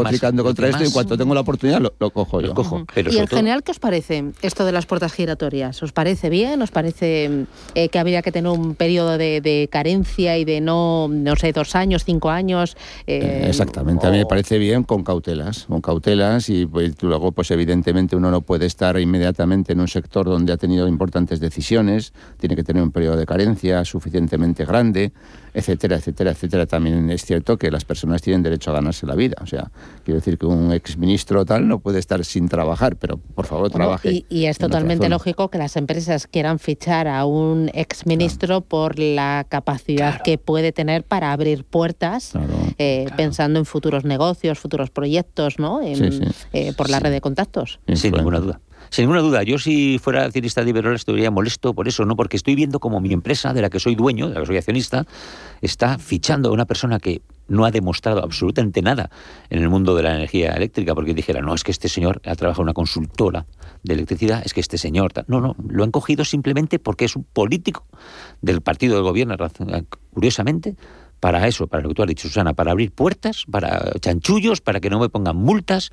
[SPEAKER 19] contra esto y en
[SPEAKER 18] más-
[SPEAKER 19] cuanto tengo la oportunidad lo, lo cojo yo.
[SPEAKER 18] cojo.
[SPEAKER 1] y en general, ¿qué os parece esto de las puertas giratorias? ¿Os parece bien? ¿Os parece eh, que habría que tener un periodo de, de carencia y de no, no sé, dos años, cinco años? eh,
[SPEAKER 19] Exactamente, a mí me parece bien con cautelas, con cautelas y pues, luego pues evidentemente uno no puede estar inmediatamente en un sector donde ha tenido importantes decisiones, tiene que tener un periodo de carencia suficientemente grande, etcétera, etcétera, etcétera. También es cierto que las personas tienen derecho a ganarse la vida, o sea, quiero decir que un exministro tal no puede estar sin trabajar, pero por favor
[SPEAKER 1] Bueno,
[SPEAKER 19] trabaje.
[SPEAKER 1] y, y es totalmente lógico que las empresas quieran fichar a un exministro por la capacidad que puede tener para abrir puertas, eh, pensando en futuros negocios, futuros proyectos, ¿no? En-
[SPEAKER 18] Sí, sí.
[SPEAKER 1] eh, por la red de contactos.
[SPEAKER 18] Sin ninguna duda. Sin ninguna duda, yo si fuera accionista de Iberdrola estaría molesto por eso, ¿no? Porque estoy viendo como mi empresa, de la que soy dueño, de la que soy accionista, está fichando a una persona que no ha demostrado absolutamente nada en el mundo de la energía eléctrica, porque dijera, no, es que este señor ha trabajado en una consultora de electricidad, es que este señor... No, no, lo han cogido simplemente porque es un político del partido del gobierno, curiosamente, para eso, para lo que tú has dicho, Susana, para abrir puertas, para chanchullos, para que no me pongan multas.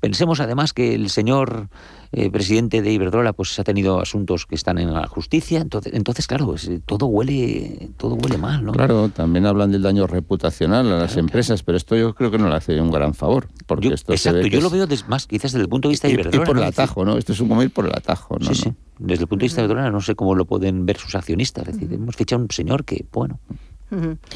[SPEAKER 18] Pensemos además que el señor eh, presidente de Iberdrola pues ha tenido asuntos que están en la justicia, entonces, entonces claro, todo huele todo huele mal, ¿no?
[SPEAKER 19] Claro, también hablan del daño reputacional a las empresas, pero esto yo creo que no le hace un gran favor, porque esto
[SPEAKER 18] exacto,
[SPEAKER 19] se
[SPEAKER 18] yo lo veo más quizás desde el punto de vista de Iberdrola.
[SPEAKER 19] Y por el atajo, ¿no? Esto es un como ir por el atajo, ¿no?
[SPEAKER 18] Sí, sí. Desde el punto de vista de Iberdrola no sé cómo lo pueden ver sus accionistas, es decir, hemos fichado un señor que, bueno,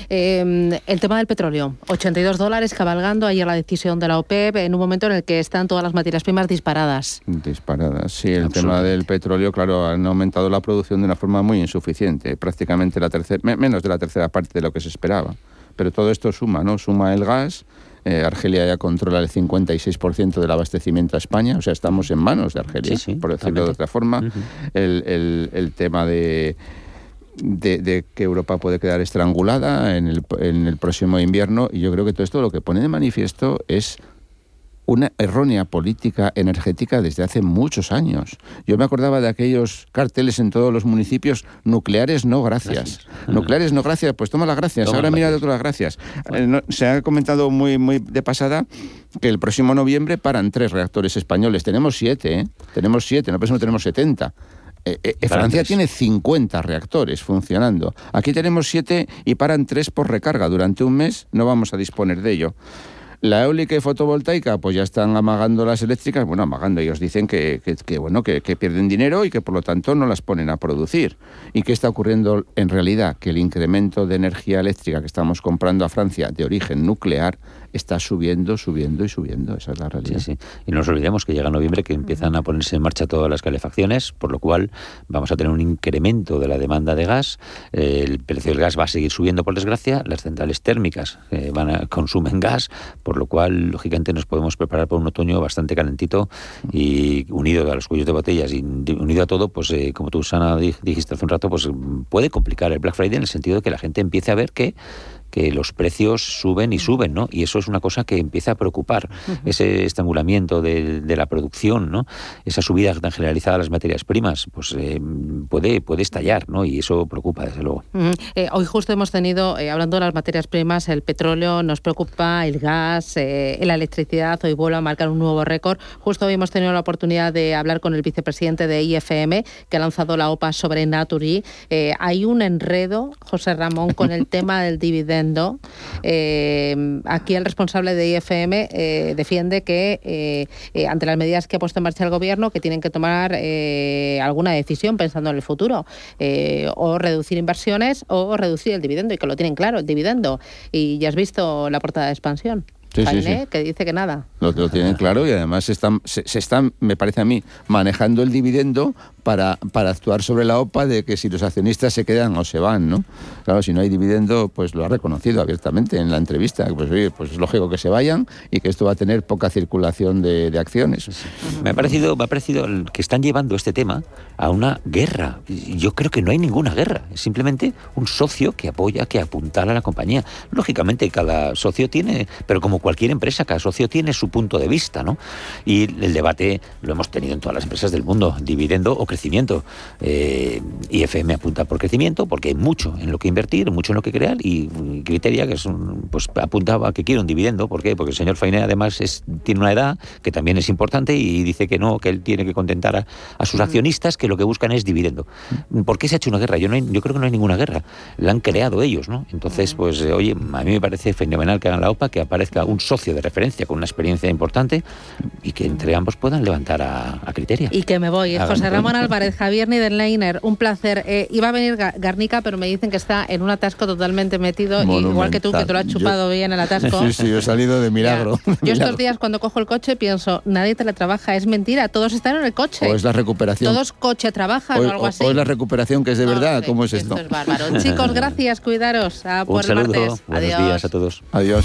[SPEAKER 1] eh, el tema del petróleo, 82 dólares cabalgando ayer la decisión de la OPEP en un momento en el que están todas las materias primas disparadas.
[SPEAKER 19] Disparadas, sí. El tema del petróleo, claro, han aumentado la producción de una forma muy insuficiente, prácticamente la tercera, menos de la tercera parte de lo que se esperaba. Pero todo esto suma, ¿no? Suma el gas. Eh, Argelia ya controla el 56% del abastecimiento a España, o sea, estamos en manos de Argelia, por decirlo de otra forma. el, el tema de de, que Europa puede quedar estrangulada en el, en el próximo invierno y yo creo que todo esto lo que pone de manifiesto es una errónea política energética desde hace muchos años. Yo me acordaba de aquellos carteles en todos los municipios, nucleares no gracias. Nucleares no gracias, pues toma las gracias. Ahora mira de otras gracias. Eh, se ha comentado muy, muy de pasada que el próximo noviembre paran tres reactores españoles. Tenemos siete, ¿eh? Tenemos siete, no tenemos 70. Eh, eh, Francia tiene 50 reactores funcionando. Aquí tenemos 7 y paran 3 por recarga. Durante un mes no vamos a disponer de ello. La eólica y fotovoltaica, pues ya están amagando las eléctricas, bueno, amagando, ellos dicen que, bueno, que, pierden dinero y que por lo tanto no las ponen a producir. ¿Y qué está ocurriendo en realidad? Que el incremento de energía eléctrica que estamos comprando a Francia de origen nuclear está subiendo, subiendo y subiendo. Esa es la realidad.
[SPEAKER 18] Sí, sí. Y no nos olvidemos que llega noviembre que empiezan a ponerse en marcha todas las calefacciones, por lo cual vamos a tener un incremento de la demanda de gas. el precio del gas va a seguir subiendo, por desgracia. Las centrales térmicas eh, van a consumen gas, por lo cual, lógicamente, nos podemos preparar para un otoño bastante calentito y unido a los cuellos de botellas y unido a todo, pues eh, como tú, Sana, dijiste hace un rato, pues puede complicar el Black Friday en el sentido de que la gente empiece a ver que que los precios suben y suben, ¿no? Y eso es una cosa que empieza a preocupar, ese estrangulamiento de, la producción, ¿no? Esa subida tan generalizada de las materias primas, pues eh, puede, puede estallar, ¿no? Y eso preocupa, desde luego.
[SPEAKER 1] Eh, hoy justo hemos tenido, eh, hablando de las materias primas, el petróleo, nos preocupa el gas, la electricidad, hoy vuelve a marcar un nuevo récord. Justo hoy hemos tenido la oportunidad de hablar con el vicepresidente de IFM, que ha lanzado la OPA sobre Naturi. hay un enredo, José Ramón, con el tema del dividendo eh, aquí el responsable de IFM eh, defiende que eh, ante las medidas que ha puesto en marcha el gobierno, que tienen que tomar alguna decisión pensando en el futuro, o reducir inversiones o reducir el dividendo, y que lo tienen claro, el dividendo. Y ya has visto la portada de expansión. Que dice que nada.
[SPEAKER 19] Lo, lo tienen claro y además están, se, están, me parece a mí, manejando el dividendo para, para actuar sobre la OPA de que si los accionistas se quedan o se van, ¿no? Claro, si no hay dividendo, pues lo ha reconocido abiertamente en la entrevista. Pues oye, pues es lógico que se vayan y que esto va a tener poca circulación de, acciones.
[SPEAKER 18] Me ha parecido, me ha parecido que están llevando este tema a una guerra. Yo creo que no hay ninguna guerra, es simplemente un socio que apoya, que apuntala a la compañía. Lógicamente, cada socio tiene, pero como cualquier empresa, cada socio tiene su punto de vista, ¿no? Y el debate lo hemos tenido en todas las empresas del mundo, dividendo o crecimiento. Eh, IFM apunta por crecimiento porque hay mucho en lo que invertir, mucho en lo que crear y Criteria, que es un, pues apuntaba que quiere un dividendo. ¿Por qué? Porque el señor Fainé además es, tiene una edad que también es importante y dice que no, que él tiene que contentar a, sus accionistas que lo que buscan es dividendo. ¿Por qué se ha hecho una guerra? Yo, no yo creo que no hay ninguna guerra. La han creado ellos, ¿no? Entonces, pues, eh, oye, a mí me parece fenomenal que hagan la OPA, que aparezca un socio de referencia con una experiencia importante y que entre ambos puedan levantar a, a Criteria.
[SPEAKER 1] Y que me voy. José Ramón Álvarez, Javier Niederleiner, un placer. Eh, iba a venir Garnica, pero me dicen que está en un atasco totalmente metido, igual que tú, que te lo has chupado bien el atasco.
[SPEAKER 19] Sí, sí, he salido de milagro.
[SPEAKER 1] Yo estos días cuando cojo el coche pienso, nadie te la trabaja, es mentira, todos están en el coche.
[SPEAKER 19] O es la recuperación.
[SPEAKER 1] Todos coche trabajan o, algo así.
[SPEAKER 19] O es la recuperación que es de verdad, ¿cómo es esto?
[SPEAKER 1] Esto es bárbaro. Chicos, gracias, cuidaros. A por
[SPEAKER 18] un saludo,
[SPEAKER 1] martes.
[SPEAKER 18] buenos días a todos.
[SPEAKER 19] Adiós.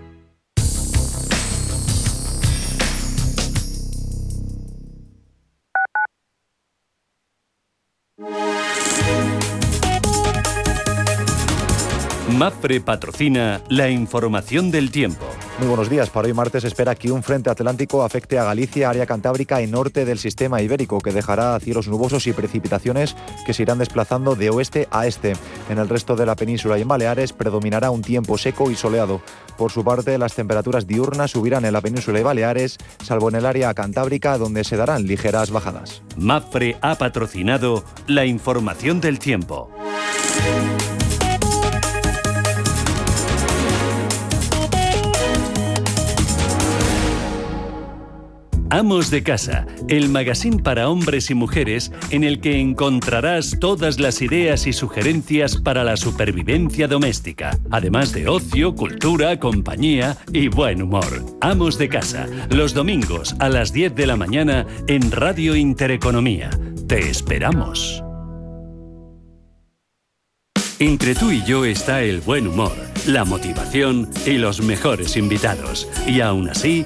[SPEAKER 11] MAPFRE patrocina la información del tiempo.
[SPEAKER 25] Muy buenos días. Para hoy martes espera que un frente atlántico afecte a Galicia, área cantábrica y norte del sistema ibérico, que dejará cielos nubosos y precipitaciones que se irán desplazando de oeste a este. En el resto de la península y en Baleares predominará un tiempo seco y soleado. Por su parte, las temperaturas diurnas subirán en la península y Baleares, salvo en el área cantábrica, donde se darán ligeras bajadas.
[SPEAKER 11] MAPFRE ha patrocinado la información del tiempo. Amos de Casa, el magazine para hombres y mujeres en el que encontrarás todas las ideas y sugerencias para la supervivencia doméstica, además de ocio, cultura, compañía y buen humor. Amos de Casa, los domingos a las 10 de la mañana en Radio Intereconomía. Te esperamos. Entre tú y yo está el buen humor, la motivación y los mejores invitados. Y aún así,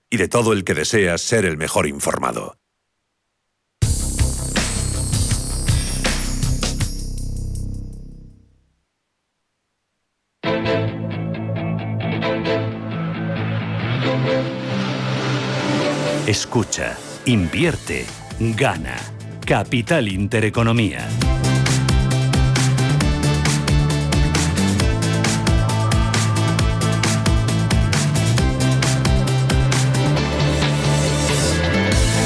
[SPEAKER 10] y de todo el que desea ser el mejor informado.
[SPEAKER 11] Escucha, invierte, gana. Capital Intereconomía.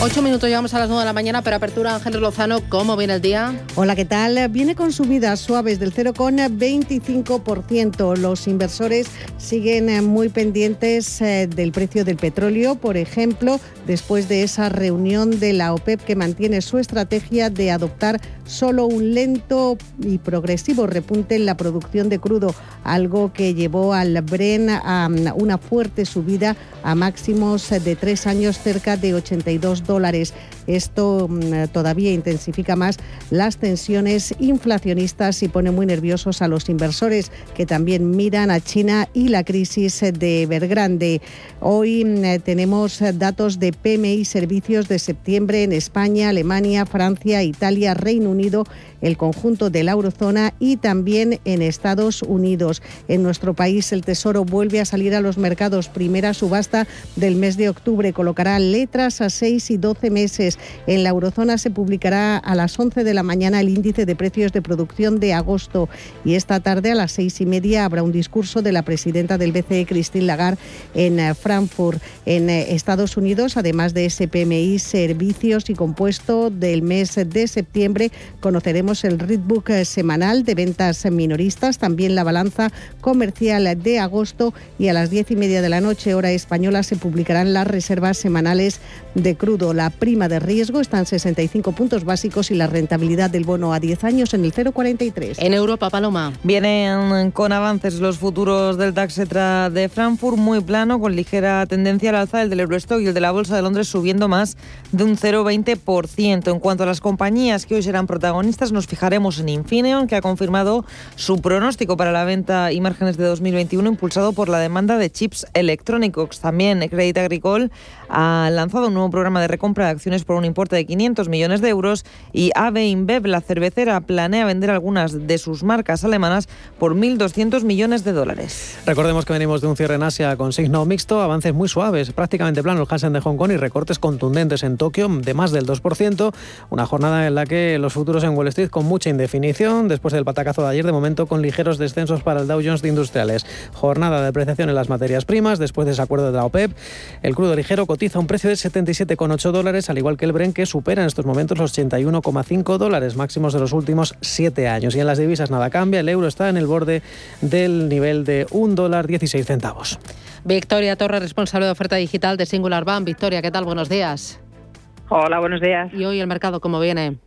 [SPEAKER 1] Ocho minutos, llegamos a las nueve de la mañana, pero apertura Ángel Lozano, ¿cómo viene el día?
[SPEAKER 12] Hola, ¿qué tal? Viene con subidas suaves del 0,25%. Los inversores siguen eh, muy pendientes eh, del precio del petróleo, por ejemplo, después de esa reunión de la OPEP que mantiene su estrategia de adoptar solo un lento y progresivo repunte en la producción de crudo, algo que llevó al Bren a mm, una fuerte subida a máximos de tres años cerca de 82 dólares esto mm, todavía intensifica más las tensiones inflacionistas y pone muy nerviosos a los inversores que también miran a China y la crisis de Evergrande. Hoy mm, tenemos datos de PMI servicios de septiembre en España, Alemania, Francia, Italia, Reino Unido el conjunto de la eurozona y también en Estados Unidos. En nuestro país el Tesoro vuelve a salir a los mercados. Primera subasta del mes de octubre colocará letras a 6 y 12 meses. En la eurozona se publicará a las 11 de la mañana el índice de precios de producción de agosto y esta tarde a las seis y media habrá un discurso de la presidenta del BCE, Christine Lagarde, en eh, Frankfurt. En eh, Estados Unidos, además de SPMI, servicios y compuesto del mes de septiembre, conoceremos el Readbook eh, semanal de ventas minoristas, también la balanza comercial de agosto y a las diez y media de la noche, hora española, se publicarán las reservas semanales de crudo. La prima de riesgo está en 65 puntos básicos y la rentabilidad del bono a 10 años en el 0,43.
[SPEAKER 1] En Europa, Paloma.
[SPEAKER 26] Vienen con avances los futuros del DAX de Frankfurt, muy plano, con ligera tendencia al alza el del Eurostock y el de la Bolsa de Londres subiendo más de un 0,20%. En cuanto a las compañías que hoy serán protagonistas, nos fijaremos en Infineon, que ha confirmado su pronóstico para la venta y márgenes de 2021 impulsado por la demanda de chips electrónicos. También Credit Agricole ha lanzado un nuevo programa de recompra de acciones por un importe de 500 millones de euros y AB InBev, la cervecera, planea vender algunas de sus marcas alemanas por 1.200 millones de dólares.
[SPEAKER 27] Recordemos que venimos de un cierre en Asia con signo mixto, avances muy suaves, prácticamente plano el Hansen de Hong Kong y recortes contundentes en Tokio de más del 2%, una jornada en la que los futuros en Wall Street con mucha indefinición, después del patacazo de ayer, de momento con ligeros descensos para el Dow Jones de Industriales. Jornada de apreciación en las materias primas, después de ese acuerdo de la OPEP, el crudo ligero cotiza un precio de 77,8 dólares, al igual que el Bren, que supera en estos momentos los 81,5 dólares máximos de los últimos siete años. Y en las divisas nada cambia, el euro está en el borde del nivel de 1 dólar 16 centavos.
[SPEAKER 1] Victoria Torres, responsable de oferta digital de Singular Bank. Victoria, ¿qué tal? Buenos días.
[SPEAKER 28] Hola, buenos días.
[SPEAKER 1] ¿Y hoy el mercado cómo viene?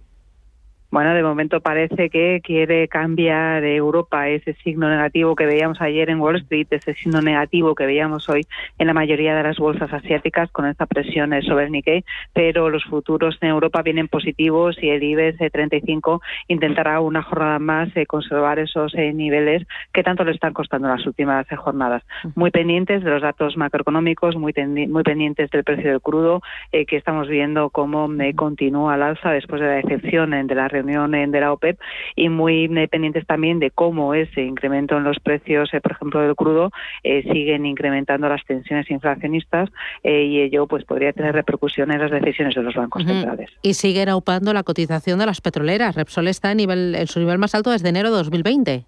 [SPEAKER 28] Bueno, de momento parece que quiere cambiar Europa ese signo negativo que veíamos ayer en Wall Street, ese signo negativo que veíamos hoy en la mayoría de las bolsas asiáticas con esta presión sobre el Nikkei, pero los futuros en Europa vienen positivos y el IBEX 35 intentará una jornada más eh, conservar esos eh, niveles que tanto le están costando las últimas eh, jornadas. Muy pendientes de los datos macroeconómicos, muy, muy pendientes del precio del crudo, que estamos viendo cómo continúa al alza después de la excepción de la reunión de la OPEP y muy pendientes también de cómo ese incremento en los precios, eh, por ejemplo, del crudo, eh, siguen incrementando las tensiones inflacionistas eh, y ello pues podría tener repercusiones en las decisiones de los bancos centrales.
[SPEAKER 1] Y sigue aupando la cotización de las petroleras. Repsol está en, nivel, en su nivel más alto desde enero de 2020.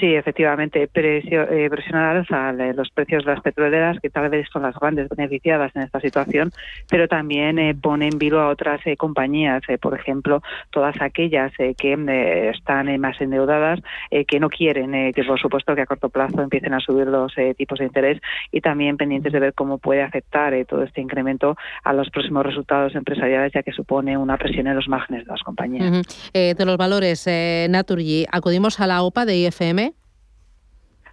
[SPEAKER 28] Sí, efectivamente, precio, eh, presionar los precios de las petroleras, que tal vez son las grandes beneficiadas en esta situación, pero también eh, pone en vilo a otras eh, compañías, eh, por ejemplo, todas aquellas que están más endeudadas, que no quieren, que por supuesto que a corto plazo empiecen a subir los tipos de interés y también pendientes de ver cómo puede afectar todo este incremento a los próximos resultados empresariales, ya que supone una presión en los márgenes de las compañías.
[SPEAKER 1] de los valores, Naturgy, acudimos a la OPA de IFM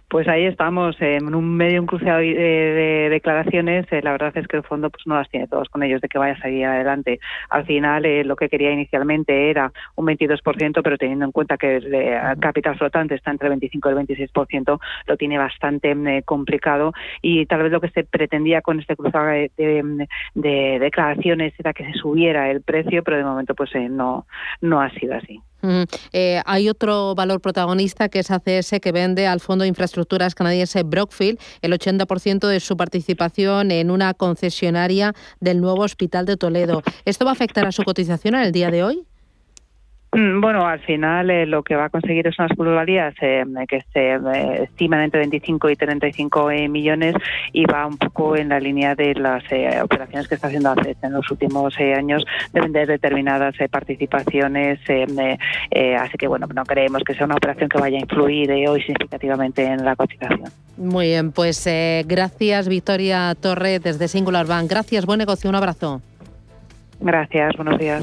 [SPEAKER 28] pues ahí estamos, en un medio encrucijado de, declaraciones. Eh, la verdad es que el fondo pues no las tiene todos con ellos de que vaya a salir adelante. Al final, eh, lo que quería inicialmente era un 22%, pero teniendo en cuenta que el eh, capital flotante está entre el 25 y el 26%, lo tiene bastante complicado. Y tal vez lo que se pretendía con este cruzado de, declaraciones era que se subiera el precio, pero de momento pues no, no ha sido así.
[SPEAKER 1] Eh, hay otro valor protagonista que es ACS que vende al Fondo de Infraestructuras canadiense Brockfield el 80% de su participación en una concesionaria del nuevo Hospital de Toledo. ¿Esto va a afectar a su cotización en el día de hoy?
[SPEAKER 28] Mm, bueno, al final eh, lo que va a conseguir son unas plusvalías eh, que se eh, estiman entre 25 y 35 millones y va un poco en la línea de las operaciones que está haciendo ACES en los últimos años de vender determinadas participaciones. así que, bueno, no creemos que sea una operación que vaya a influir hoy significativamente en la cotización.
[SPEAKER 1] Muy bien, pues gracias Victoria Torre desde Singular Bank. Gracias, buen negocio, un abrazo.
[SPEAKER 28] Gracias, buenos días.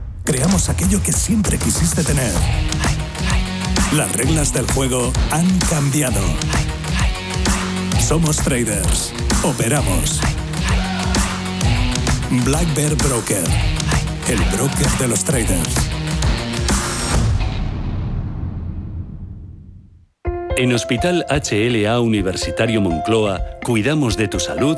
[SPEAKER 29] creamos aquello que siempre quisiste tener. Las reglas del juego han cambiado. Somos traders. Operamos. Black Bear Broker. El broker de los traders.
[SPEAKER 11] En Hospital HLA Universitario Moncloa cuidamos de tu salud